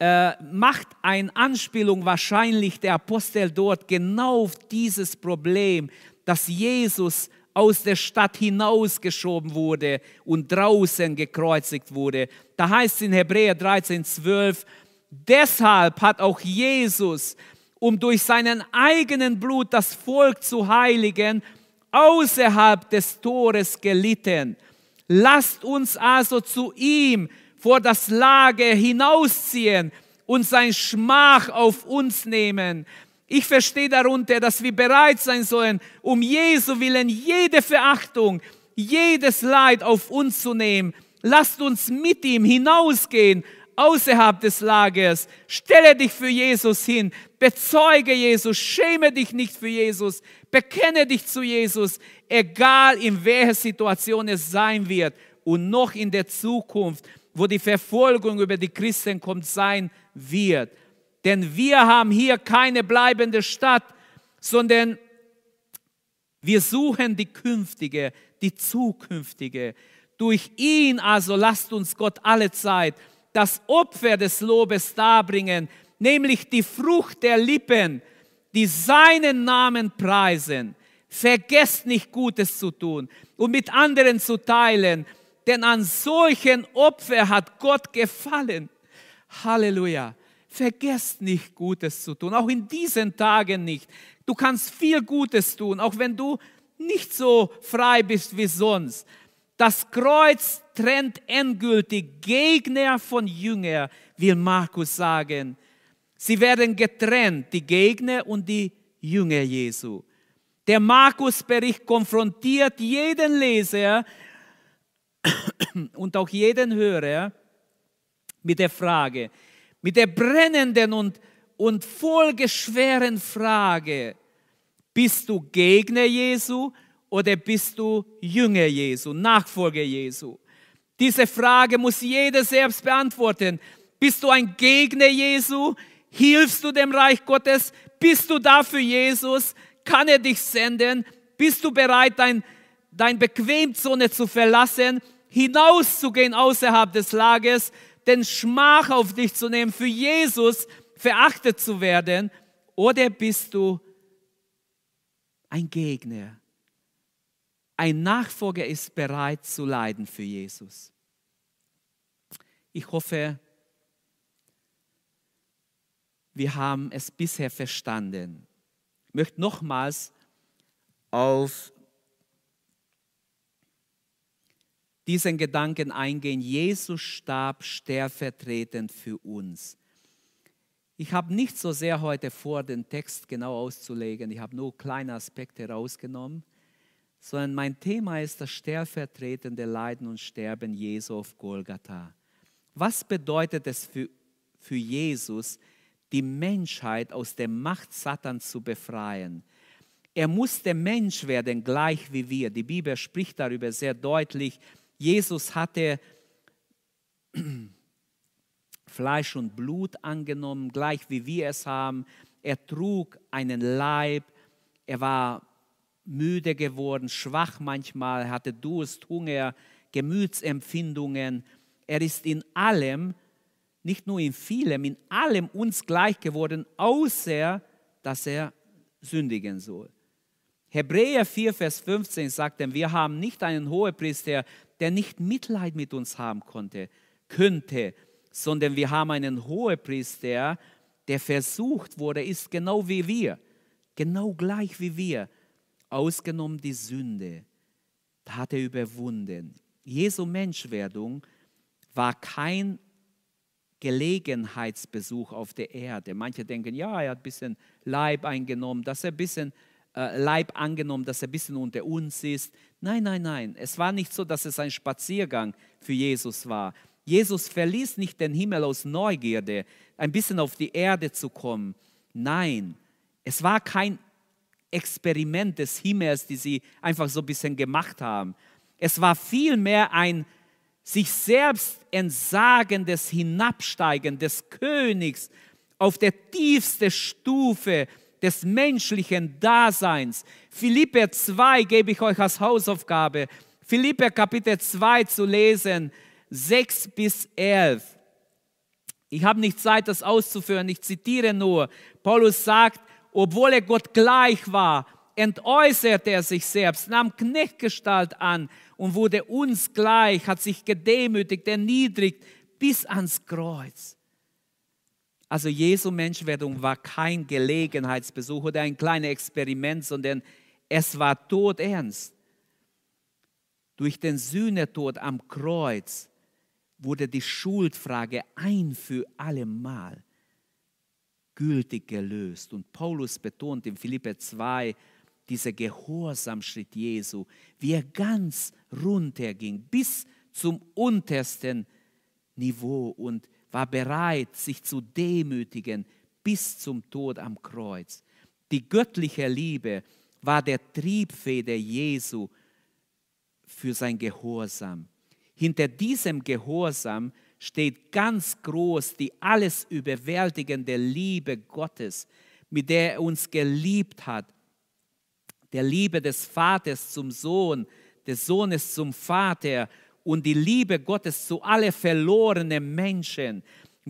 äh, macht eine Anspielung wahrscheinlich der Apostel dort genau auf dieses Problem, dass Jesus aus der Stadt hinausgeschoben wurde und draußen gekreuzigt wurde. Da heißt es in Hebräer 13, 12, deshalb hat auch Jesus, um durch seinen eigenen Blut das Volk zu heiligen, außerhalb des Tores gelitten. Lasst uns also zu ihm vor das Lager hinausziehen und sein Schmach auf uns nehmen. Ich verstehe darunter, dass wir bereit sein sollen, um Jesu willen jede Verachtung, jedes Leid auf uns zu nehmen. Lasst uns mit ihm hinausgehen außerhalb des Lagers. Stelle dich für Jesus hin. Bezeuge Jesus. Schäme dich nicht für Jesus. Bekenne dich zu Jesus, egal in welcher Situation es sein wird und noch in der Zukunft, wo die Verfolgung über die Christen kommt, sein wird. Denn wir haben hier keine bleibende Stadt, sondern wir suchen die künftige, die zukünftige. Durch ihn also lasst uns Gott alle Zeit das Opfer des Lobes darbringen, nämlich die Frucht der Lippen, die seinen Namen preisen. Vergesst nicht Gutes zu tun und mit anderen zu teilen, denn an solchen Opfer hat Gott gefallen. Halleluja. Vergesst nicht Gutes zu tun, auch in diesen Tagen nicht. Du kannst viel Gutes tun, auch wenn du nicht so frei bist wie sonst. Das Kreuz trennt endgültig Gegner von Jünger, will Markus sagen. Sie werden getrennt, die Gegner und die Jünger Jesu. Der Markus-Bericht konfrontiert jeden Leser und auch jeden Hörer mit der Frage, mit der brennenden und, und folgeschweren Frage, bist du Gegner Jesu oder bist du Jünger Jesu, Nachfolger Jesu? Diese Frage muss jeder selbst beantworten. Bist du ein Gegner Jesu? Hilfst du dem Reich Gottes? Bist du da für Jesus? Kann er dich senden? Bist du bereit, dein, dein Bequemzone zu verlassen, hinauszugehen außerhalb des Lagers? den Schmach auf dich zu nehmen, für Jesus verachtet zu werden, oder bist du ein Gegner? Ein Nachfolger ist bereit zu leiden für Jesus. Ich hoffe, wir haben es bisher verstanden. Ich möchte nochmals auf diesen Gedanken eingehen. Jesus starb stellvertretend für uns. Ich habe nicht so sehr heute vor, den Text genau auszulegen. Ich habe nur kleine Aspekte herausgenommen, sondern mein Thema ist das stellvertretende Leiden und Sterben Jesu auf Golgatha. Was bedeutet es für, für Jesus, die Menschheit aus der Macht Satans zu befreien? Er musste Mensch werden, gleich wie wir. Die Bibel spricht darüber sehr deutlich. Jesus hatte Fleisch und Blut angenommen, gleich wie wir es haben. Er trug einen Leib, er war müde geworden, schwach manchmal, hatte Durst, Hunger, Gemütsempfindungen. Er ist in allem, nicht nur in vielem, in allem uns gleich geworden, außer dass er sündigen soll. Hebräer 4, Vers 15 sagt, denn wir haben nicht einen Hohepriester, der nicht Mitleid mit uns haben konnte, könnte, sondern wir haben einen Hohepriester, der versucht wurde, ist genau wie wir, genau gleich wie wir, ausgenommen die Sünde. Hat er überwunden. Jesu Menschwerdung war kein Gelegenheitsbesuch auf der Erde. Manche denken, ja, er hat ein bisschen Leib eingenommen, dass er ein bisschen äh, Leib angenommen, dass er ein bisschen unter uns ist. Nein, nein, nein. Es war nicht so, dass es ein Spaziergang für Jesus war. Jesus verließ nicht den Himmel aus Neugierde, ein bisschen auf die Erde zu kommen. Nein, es war kein Experiment des Himmels, die sie einfach so ein bisschen gemacht haben. Es war vielmehr ein sich selbst entsagendes Hinabsteigen des Königs auf der tiefste Stufe des menschlichen Daseins. Philippe 2 gebe ich euch als Hausaufgabe. Philippe Kapitel 2 zu lesen, 6 bis 11. Ich habe nicht Zeit, das auszuführen, ich zitiere nur. Paulus sagt, obwohl er Gott gleich war, entäußerte er sich selbst, nahm Knechtgestalt an und wurde uns gleich, hat sich gedemütigt, erniedrigt bis ans Kreuz. Also Jesu Menschwerdung war kein Gelegenheitsbesuch oder ein kleines Experiment, sondern es war todernst. Durch den Sühnetod am Kreuz wurde die Schuldfrage ein für alle Mal gültig gelöst. Und Paulus betont in Philippe 2 dieser Gehorsamschritt Jesu, wie er ganz runterging bis zum untersten Niveau und war bereit, sich zu demütigen bis zum Tod am Kreuz. Die göttliche Liebe war der Triebfeder Jesu für sein Gehorsam. Hinter diesem Gehorsam steht ganz groß die alles überwältigende Liebe Gottes, mit der er uns geliebt hat. Der Liebe des Vaters zum Sohn, des Sohnes zum Vater und die Liebe Gottes zu alle verlorenen Menschen.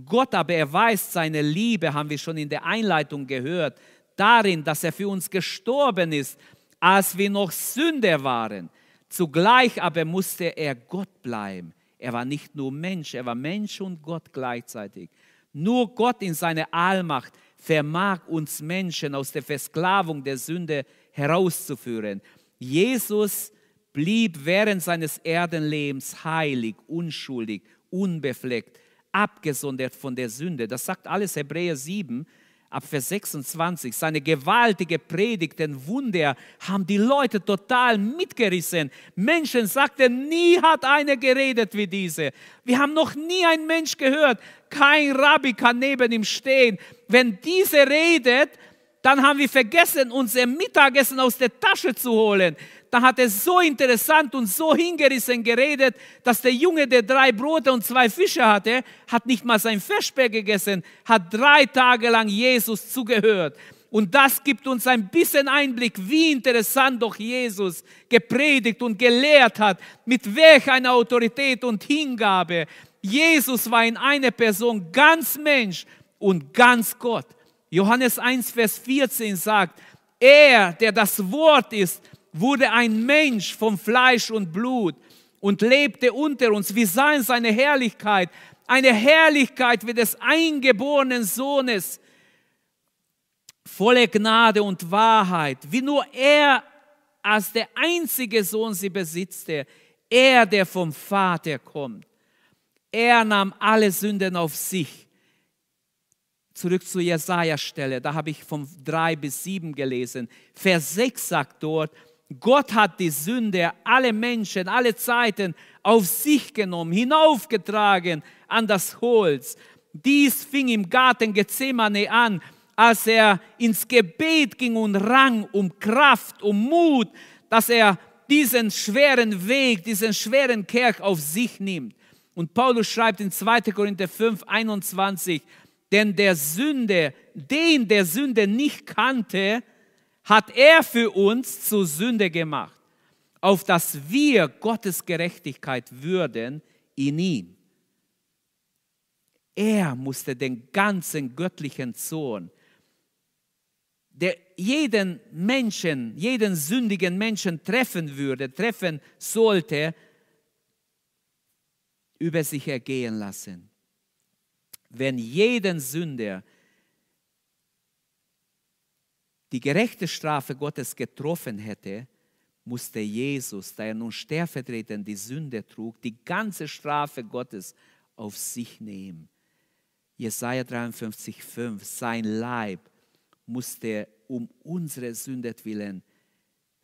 Gott aber erweist seine Liebe, haben wir schon in der Einleitung gehört, darin, dass er für uns gestorben ist, als wir noch Sünder waren. Zugleich aber musste er Gott bleiben. Er war nicht nur Mensch, er war Mensch und Gott gleichzeitig. Nur Gott in seiner Allmacht vermag uns Menschen aus der Versklavung der Sünde herauszuführen. Jesus blieb während seines Erdenlebens heilig, unschuldig, unbefleckt, abgesondert von der Sünde. Das sagt alles Hebräer 7, ab Vers 26, seine gewaltige Predigten, Wunder haben die Leute total mitgerissen. Menschen sagten, nie hat einer geredet wie diese. Wir haben noch nie einen Mensch gehört. Kein Rabbi kann neben ihm stehen. Wenn diese redet, dann haben wir vergessen, unser Mittagessen aus der Tasche zu holen da hat er so interessant und so hingerissen geredet, dass der Junge, der drei Brote und zwei Fische hatte, hat nicht mal sein Fischbär gegessen, hat drei Tage lang Jesus zugehört. Und das gibt uns ein bisschen Einblick, wie interessant doch Jesus gepredigt und gelehrt hat, mit welch einer Autorität und Hingabe. Jesus war in einer Person ganz Mensch und ganz Gott. Johannes 1, Vers 14 sagt, er, der das Wort ist, wurde ein Mensch von Fleisch und Blut und lebte unter uns. Wir sahen seine Herrlichkeit, eine Herrlichkeit wie des eingeborenen Sohnes, volle Gnade und Wahrheit, wie nur er als der einzige Sohn sie besitzte, er, der vom Vater kommt. Er nahm alle Sünden auf sich Zurück zur Jesaja-Stelle, da habe ich von 3 bis 7 gelesen. Vers 6 sagt dort, Gott hat die Sünde alle Menschen, alle Zeiten auf sich genommen, hinaufgetragen an das Holz. Dies fing im Garten Gethsemane an, als er ins Gebet ging und rang um Kraft, um Mut, dass er diesen schweren Weg, diesen schweren Kerk auf sich nimmt. Und Paulus schreibt in 2. Korinther 5, 21, denn der Sünde, den der Sünde nicht kannte, hat er für uns zur Sünde gemacht, auf dass wir Gottes Gerechtigkeit würden in ihm. Er musste den ganzen göttlichen Zorn, der jeden Menschen, jeden sündigen Menschen treffen würde, treffen sollte, über sich ergehen lassen. Wenn jeden Sünder die gerechte Strafe Gottes getroffen hätte, musste Jesus, da er nun stellvertretend die Sünde trug, die ganze Strafe Gottes auf sich nehmen. Jesaja 53,5, sein Leib musste um unsere Sünde willen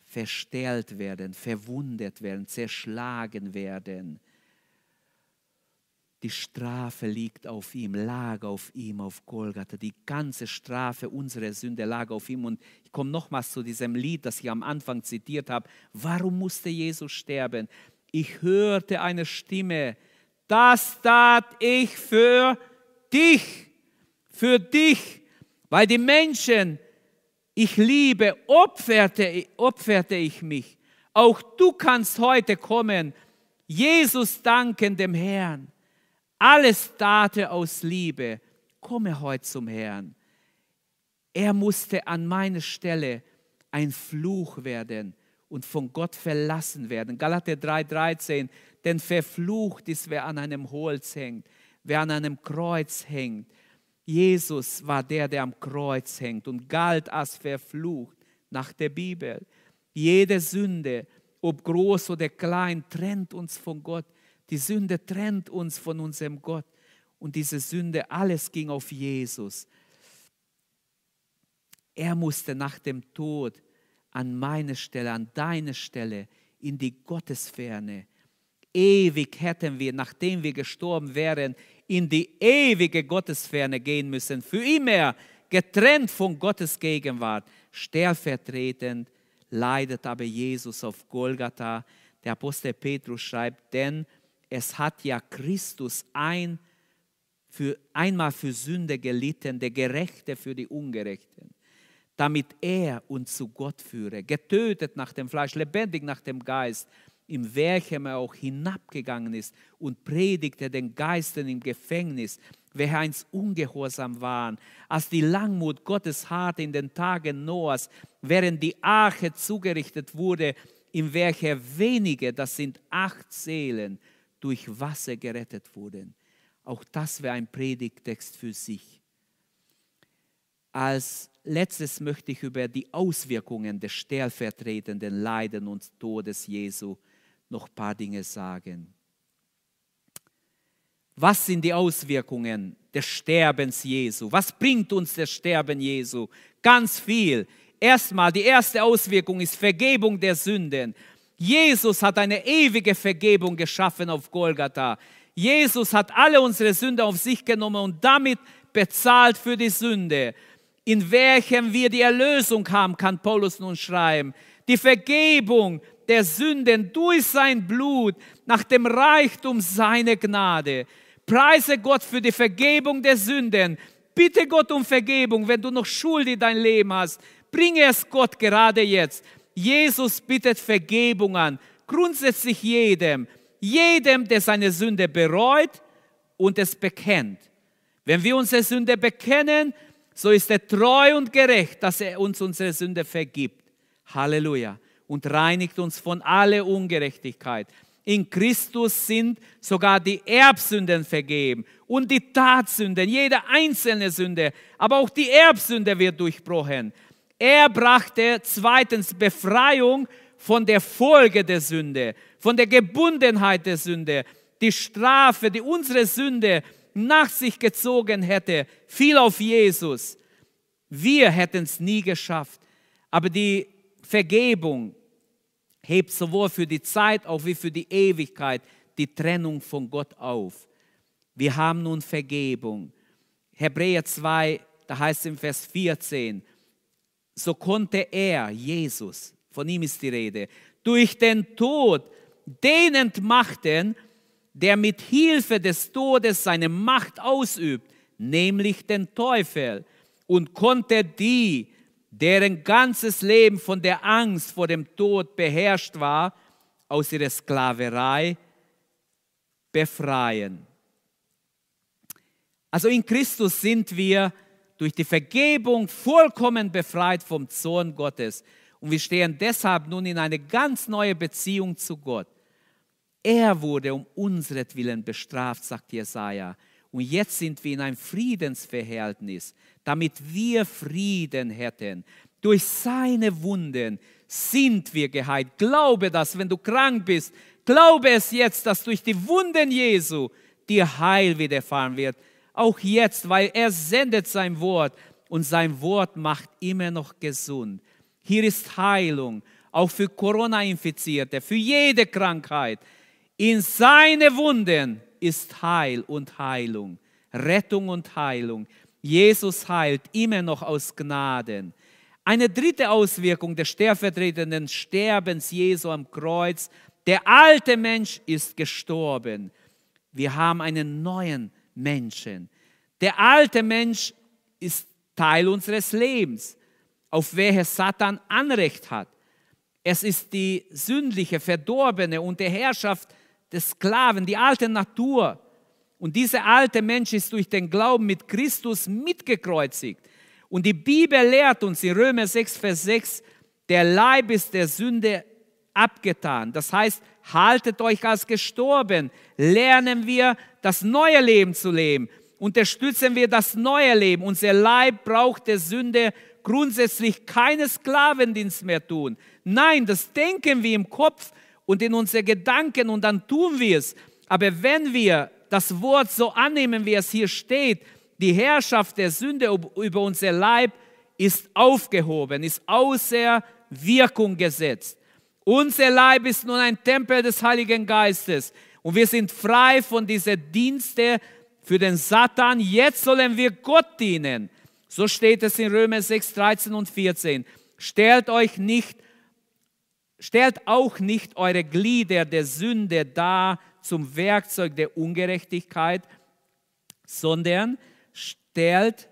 verstellt werden, verwundet werden, zerschlagen werden. Die Strafe liegt auf ihm, lag auf ihm, auf Golgatha. Die ganze Strafe unserer Sünde lag auf ihm. Und ich komme nochmals zu diesem Lied, das ich am Anfang zitiert habe. Warum musste Jesus sterben? Ich hörte eine Stimme, das tat ich für dich, für dich, weil die Menschen, ich liebe, opferte, opferte ich mich. Auch du kannst heute kommen, Jesus danken dem Herrn. Alles tat er aus Liebe. Komme heute zum Herrn. Er musste an meiner Stelle ein Fluch werden und von Gott verlassen werden. Galater 3,13, denn verflucht ist, wer an einem Holz hängt, wer an einem Kreuz hängt. Jesus war der, der am Kreuz hängt und galt als verflucht nach der Bibel. Jede Sünde, ob groß oder klein, trennt uns von Gott. Die Sünde trennt uns von unserem Gott. Und diese Sünde, alles ging auf Jesus. Er musste nach dem Tod an meine Stelle, an deine Stelle, in die Gottesferne. Ewig hätten wir, nachdem wir gestorben wären, in die ewige Gottesferne gehen müssen, für immer getrennt von Gottes Gegenwart. Stellvertretend leidet aber Jesus auf Golgatha. Der Apostel Petrus schreibt, denn es hat ja Christus ein für, einmal für Sünde gelitten, der Gerechte für die Ungerechten, damit er uns zu Gott führe, getötet nach dem Fleisch, lebendig nach dem Geist, in welchem er auch hinabgegangen ist und predigte den Geistern im Gefängnis, welche einst ungehorsam waren, als die Langmut Gottes harte in den Tagen Noahs, während die Arche zugerichtet wurde, in welcher wenige, das sind acht Seelen, durch Wasser gerettet wurden. Auch das wäre ein Predigtext für sich. Als letztes möchte ich über die Auswirkungen des stellvertretenden Leiden und Todes Jesu noch ein paar Dinge sagen. Was sind die Auswirkungen des Sterbens Jesu? Was bringt uns das Sterben Jesu? Ganz viel. Erstmal, die erste Auswirkung ist Vergebung der Sünden. Jesus hat eine ewige Vergebung geschaffen auf Golgatha. Jesus hat alle unsere Sünde auf sich genommen und damit bezahlt für die Sünde, in welchem wir die Erlösung haben, kann Paulus nun schreiben. Die Vergebung der Sünden durch sein Blut nach dem Reichtum seiner Gnade. Preise Gott für die Vergebung der Sünden. Bitte Gott um Vergebung, wenn du noch Schuld in dein Leben hast. Bringe es Gott gerade jetzt. Jesus bittet Vergebung an, grundsätzlich jedem, jedem, der seine Sünde bereut und es bekennt. Wenn wir unsere Sünde bekennen, so ist er treu und gerecht, dass er uns unsere Sünde vergibt. Halleluja. Und reinigt uns von aller Ungerechtigkeit. In Christus sind sogar die Erbsünden vergeben und die Tatsünden, jede einzelne Sünde, aber auch die Erbsünde wird durchbrochen. Er brachte zweitens Befreiung von der Folge der Sünde, von der Gebundenheit der Sünde. die Strafe, die unsere Sünde nach sich gezogen hätte, fiel auf Jesus. Wir hätten es nie geschafft. Aber die Vergebung hebt sowohl für die Zeit auch wie für die Ewigkeit die Trennung von Gott auf. Wir haben nun Vergebung. Hebräer 2, da heißt es im Vers 14, so konnte er, Jesus, von ihm ist die Rede, durch den Tod den entmachten, der mit Hilfe des Todes seine Macht ausübt, nämlich den Teufel, und konnte die, deren ganzes Leben von der Angst vor dem Tod beherrscht war, aus ihrer Sklaverei befreien. Also in Christus sind wir durch die Vergebung vollkommen befreit vom Zorn Gottes. Und wir stehen deshalb nun in eine ganz neue Beziehung zu Gott. Er wurde um unsretwillen bestraft, sagt Jesaja. Und jetzt sind wir in ein Friedensverhältnis, damit wir Frieden hätten. Durch seine Wunden sind wir geheilt. Glaube das, wenn du krank bist. Glaube es jetzt, dass durch die Wunden Jesu dir Heil widerfahren wird. Auch jetzt, weil er sendet sein Wort und sein Wort macht immer noch gesund. Hier ist Heilung, auch für Corona-Infizierte, für jede Krankheit. In seine Wunden ist Heil und Heilung, Rettung und Heilung. Jesus heilt immer noch aus Gnaden. Eine dritte Auswirkung des stellvertretenden Sterbens Jesu am Kreuz, der alte Mensch ist gestorben. Wir haben einen neuen Menschen. Der alte Mensch ist Teil unseres Lebens, auf welches Satan Anrecht hat. Es ist die sündliche, verdorbene und der Herrschaft des Sklaven, die alte Natur. Und dieser alte Mensch ist durch den Glauben mit Christus mitgekreuzigt. Und die Bibel lehrt uns in Römer 6, Vers 6, der Leib ist der Sünde abgetan. Das heißt, haltet euch als gestorben. Lernen wir, das neue Leben zu leben. Unterstützen wir das neue Leben. Unser Leib braucht der Sünde grundsätzlich keine Sklavendienst mehr tun. Nein, das denken wir im Kopf, und in unsere Gedanken und dann tun wir es. Aber wenn wir das Wort so annehmen, wie es hier steht, die Herrschaft der Sünde über unser Leib ist aufgehoben, ist außer Wirkung gesetzt. Unser Leib ist nun ein Tempel des Heiligen Geistes und wir sind frei von diesen Dienste für den Satan. Jetzt sollen wir Gott dienen. So steht es in Römer 6, 13 und 14. Stellt euch nicht Stellt auch nicht eure Glieder der Sünde dar zum Werkzeug der Ungerechtigkeit, sondern stellt,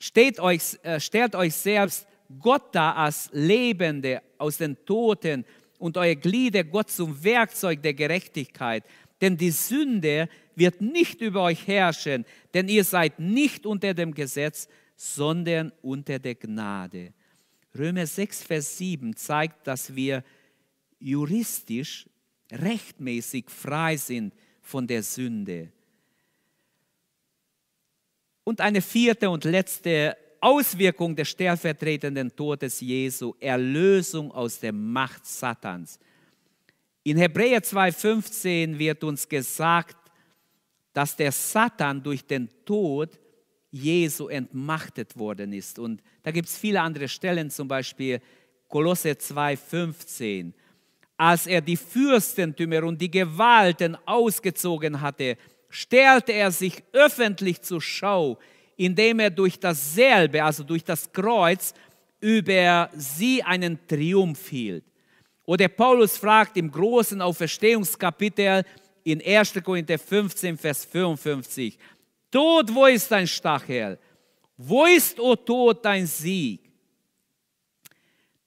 steht euch, äh, stellt euch selbst Gott dar als Lebende aus den Toten und eure Glieder Gott zum Werkzeug der Gerechtigkeit. Denn die Sünde wird nicht über euch herrschen, denn ihr seid nicht unter dem Gesetz, sondern unter der Gnade. Römer 6, Vers 7 zeigt, dass wir juristisch rechtmäßig frei sind von der Sünde. Und eine vierte und letzte Auswirkung des stellvertretenden Todes Jesu, Erlösung aus der Macht Satans. In Hebräer 2,15 wird uns gesagt, dass der Satan durch den Tod Jesu entmachtet worden ist. Und da gibt es viele andere Stellen, zum Beispiel Kolosse 2,15. Als er die Fürstentümer und die Gewalten ausgezogen hatte, stellte er sich öffentlich zur Schau, indem er durch dasselbe, also durch das Kreuz, über sie einen Triumph hielt. Oder Paulus fragt im großen Auferstehungskapitel in 1. Korinther 15, Vers 55, Tod, wo ist dein Stachel? Wo ist, o oh Tod, dein Sieg?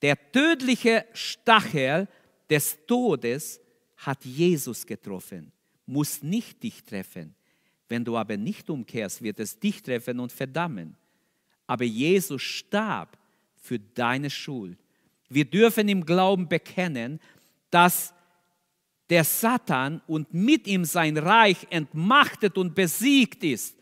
Der tödliche Stachel des Todes hat Jesus getroffen, muss nicht dich treffen. Wenn du aber nicht umkehrst, wird es dich treffen und verdammen. Aber Jesus starb für deine Schuld. Wir dürfen im Glauben bekennen, dass der Satan und mit ihm sein Reich entmachtet und besiegt ist.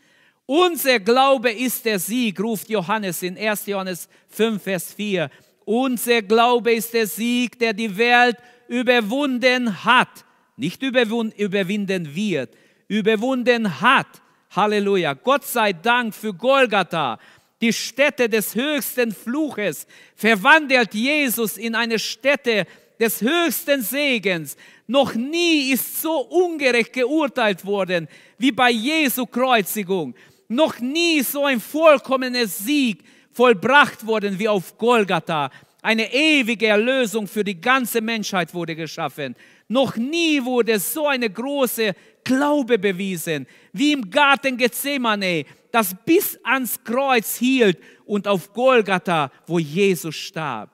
Unser Glaube ist der Sieg, ruft Johannes in 1. Johannes 5, Vers 4. Unser Glaube ist der Sieg, der die Welt überwunden hat, nicht überwinden wird, überwunden hat. Halleluja. Gott sei Dank für Golgatha, die Stätte des höchsten Fluches, verwandelt Jesus in eine Stätte des höchsten Segens. Noch nie ist so ungerecht geurteilt worden wie bei Jesu Kreuzigung. Noch nie so ein vollkommener Sieg vollbracht worden wie auf Golgatha. Eine ewige Erlösung für die ganze Menschheit wurde geschaffen. Noch nie wurde so eine große Glaube bewiesen, wie im Garten Gethsemane, das bis ans Kreuz hielt und auf Golgatha, wo Jesus starb.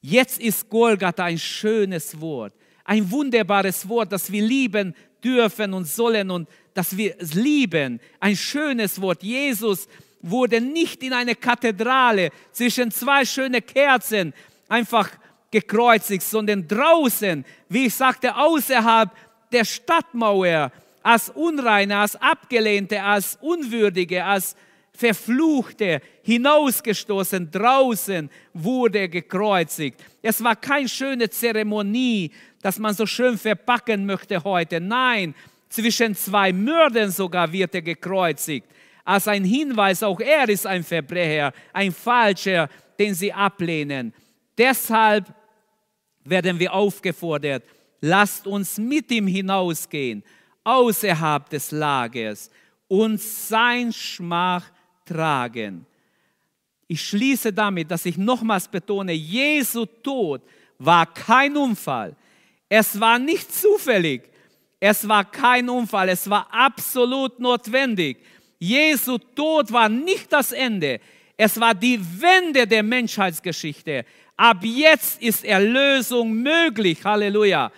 Jetzt ist Golgatha ein schönes Wort, ein wunderbares Wort, das wir lieben dürfen und sollen und das wir lieben. Ein schönes Wort. Jesus wurde nicht in eine Kathedrale zwischen zwei schönen Kerzen einfach gekreuzigt, sondern draußen, wie ich sagte, außerhalb der Stadtmauer, als Unreine, als Abgelehnte, als Unwürdige, als Verfluchte, hinausgestoßen, draußen wurde er gekreuzigt. Es war keine schöne Zeremonie, dass man so schön verpacken möchte heute. Nein, zwischen zwei Mördern sogar wird er gekreuzigt. Als ein Hinweis, auch er ist ein Verbrecher, ein Falscher, den sie ablehnen. Deshalb werden wir aufgefordert, lasst uns mit ihm hinausgehen, außerhalb des Lagers und sein Schmach tragen. Ich schließe damit, dass ich nochmals betone, Jesu Tod war kein Unfall. Es war nicht zufällig. Es war kein Unfall. Es war absolut notwendig. Jesu Tod war nicht das Ende. Es war die Wende der Menschheitsgeschichte. Ab jetzt ist Erlösung möglich. Halleluja.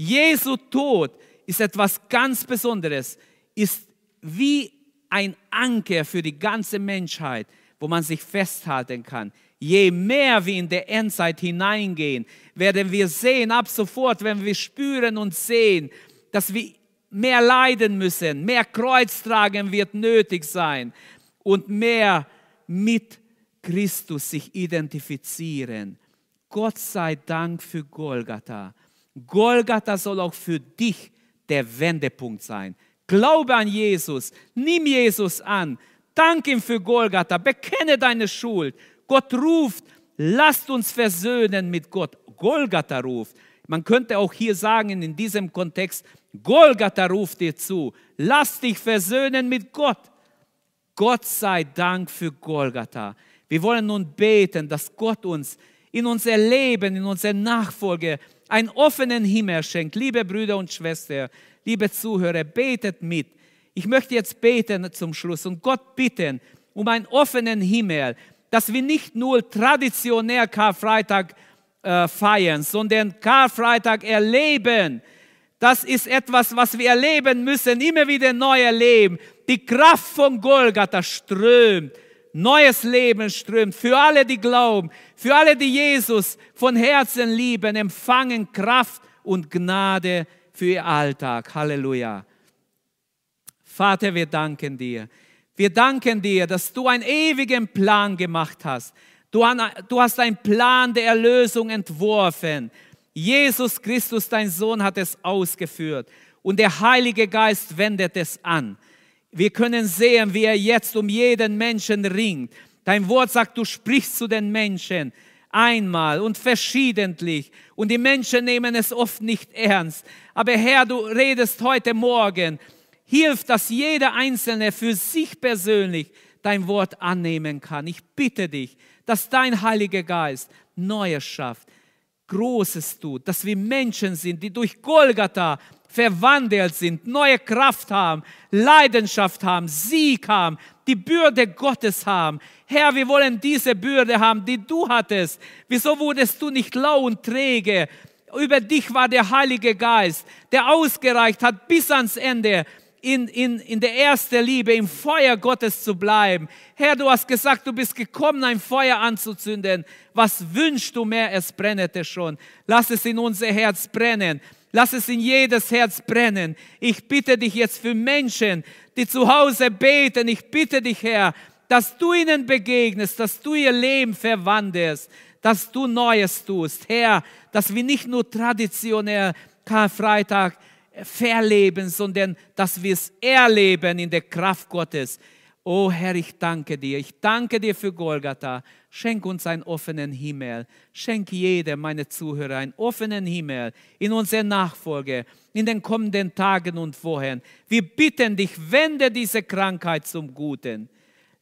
Jesu Tod ist etwas ganz Besonderes, ist wie ein Anker für die ganze Menschheit, wo man sich festhalten kann. Je mehr wir in der Endzeit hineingehen, werden wir sehen, ab sofort, wenn wir spüren und sehen, dass wir mehr leiden müssen, mehr Kreuz tragen wird nötig sein und mehr mit Christus sich identifizieren. Gott sei Dank für Golgatha. Golgatha soll auch für dich der Wendepunkt sein. Glaube an Jesus, nimm Jesus an, dank ihm für Golgatha, bekenne deine Schuld. Gott ruft, lasst uns versöhnen mit Gott. Golgatha ruft. Man könnte auch hier sagen, in diesem Kontext, Golgatha ruft dir zu, lass dich versöhnen mit Gott. Gott sei Dank für Golgatha. Wir wollen nun beten, dass Gott uns in unser Leben, in unsere Nachfolge einen offenen Himmel schenkt. Liebe Brüder und Schwestern, liebe Zuhörer, betet mit. Ich möchte jetzt beten zum Schluss und Gott bitten um einen offenen Himmel, dass wir nicht nur traditionell Karfreitag äh, feiern, sondern Karfreitag erleben. Das ist etwas, was wir erleben müssen, immer wieder neu erleben. Die Kraft von Golgatha strömt neues Leben strömt. Für alle, die glauben, für alle, die Jesus von Herzen lieben, empfangen Kraft und Gnade für ihr Alltag. Halleluja. Vater, wir danken dir. Wir danken dir, dass du einen ewigen Plan gemacht hast. Du, hast einen Plan der Erlösung entworfen. Jesus Christus, dein Sohn, hat es ausgeführt. Und der Heilige Geist wendet es an. Wir können sehen, wie er jetzt um jeden Menschen ringt. Dein Wort sagt, du sprichst zu den Menschen einmal und verschiedentlich. Und die Menschen nehmen es oft nicht ernst. Aber Herr, du redest heute Morgen. Hilf, dass jeder Einzelne für sich persönlich dein Wort annehmen kann. Ich bitte dich, dass dein Heiliger Geist Neues schafft, Großes tut, dass wir Menschen sind, die durch Golgatha verwandelt sind, neue Kraft haben, Leidenschaft haben, Sieg haben, die Bürde Gottes haben. Herr, wir wollen diese Bürde haben, die du hattest. Wieso wurdest du nicht lau und träge? Über dich war der Heilige Geist, der ausgereicht hat bis ans Ende. In, in, in der ersten Liebe, im Feuer Gottes zu bleiben. Herr, du hast gesagt, du bist gekommen, ein Feuer anzuzünden. Was wünschst du mehr? Es brennete schon. Lass es in unser Herz brennen. Lass es in jedes Herz brennen. Ich bitte dich jetzt für Menschen, die zu Hause beten. Ich bitte dich, Herr, dass du ihnen begegnest, dass du ihr Leben verwandelst, dass du Neues tust. Herr, dass wir nicht nur traditionell Karfreitag verleben, sondern dass wir es erleben in der Kraft Gottes. Oh Herr, ich danke dir. Ich danke dir für Golgatha. Schenk uns einen offenen Himmel. Schenk jedem, meine Zuhörer, einen offenen Himmel in unserer Nachfolge, in den kommenden Tagen und Wochen. Wir bitten dich, wende diese Krankheit zum Guten.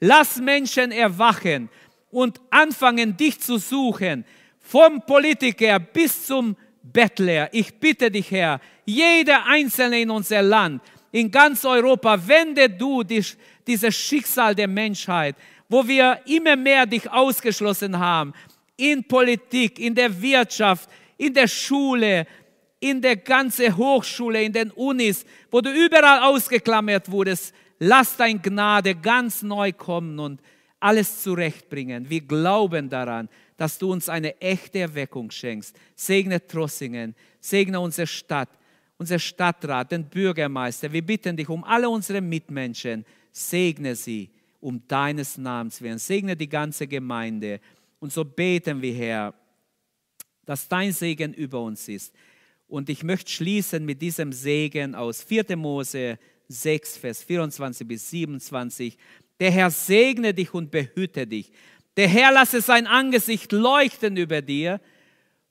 Lass Menschen erwachen und anfangen, dich zu suchen. Vom Politiker bis zum Bettler. Ich bitte dich, Herr, jeder Einzelne in unser Land, in ganz Europa, wende du dich dieses Schicksal der Menschheit, wo wir immer mehr dich ausgeschlossen haben, in Politik, in der Wirtschaft, in der Schule, in der ganzen Hochschule, in den Unis, wo du überall ausgeklammert wurdest. Lass dein Gnade ganz neu kommen und alles zurechtbringen. Wir glauben daran, dass du uns eine echte Erweckung schenkst. Segne Trossingen, segne unsere Stadt, unser Stadtrat, den Bürgermeister. Wir bitten dich um alle unsere Mitmenschen. Segne sie um deines Namens willen. Segne die ganze Gemeinde. Und so beten wir, Herr, dass dein Segen über uns ist. Und ich möchte schließen mit diesem Segen aus 4. Mose 6, Vers 24 bis 27. Der Herr segne dich und behüte dich. Der Herr lasse sein Angesicht leuchten über dir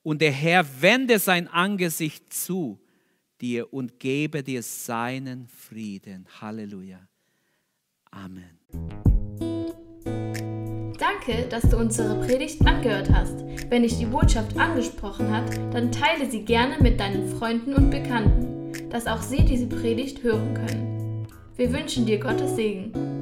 und der Herr wende sein Angesicht zu dir und gebe dir seinen Frieden. Halleluja. Amen. Danke, dass du unsere Predigt angehört hast. Wenn dich die Botschaft angesprochen hat, dann teile sie gerne mit deinen Freunden und Bekannten, dass auch sie diese Predigt hören können. Wir wünschen dir Gottes Segen.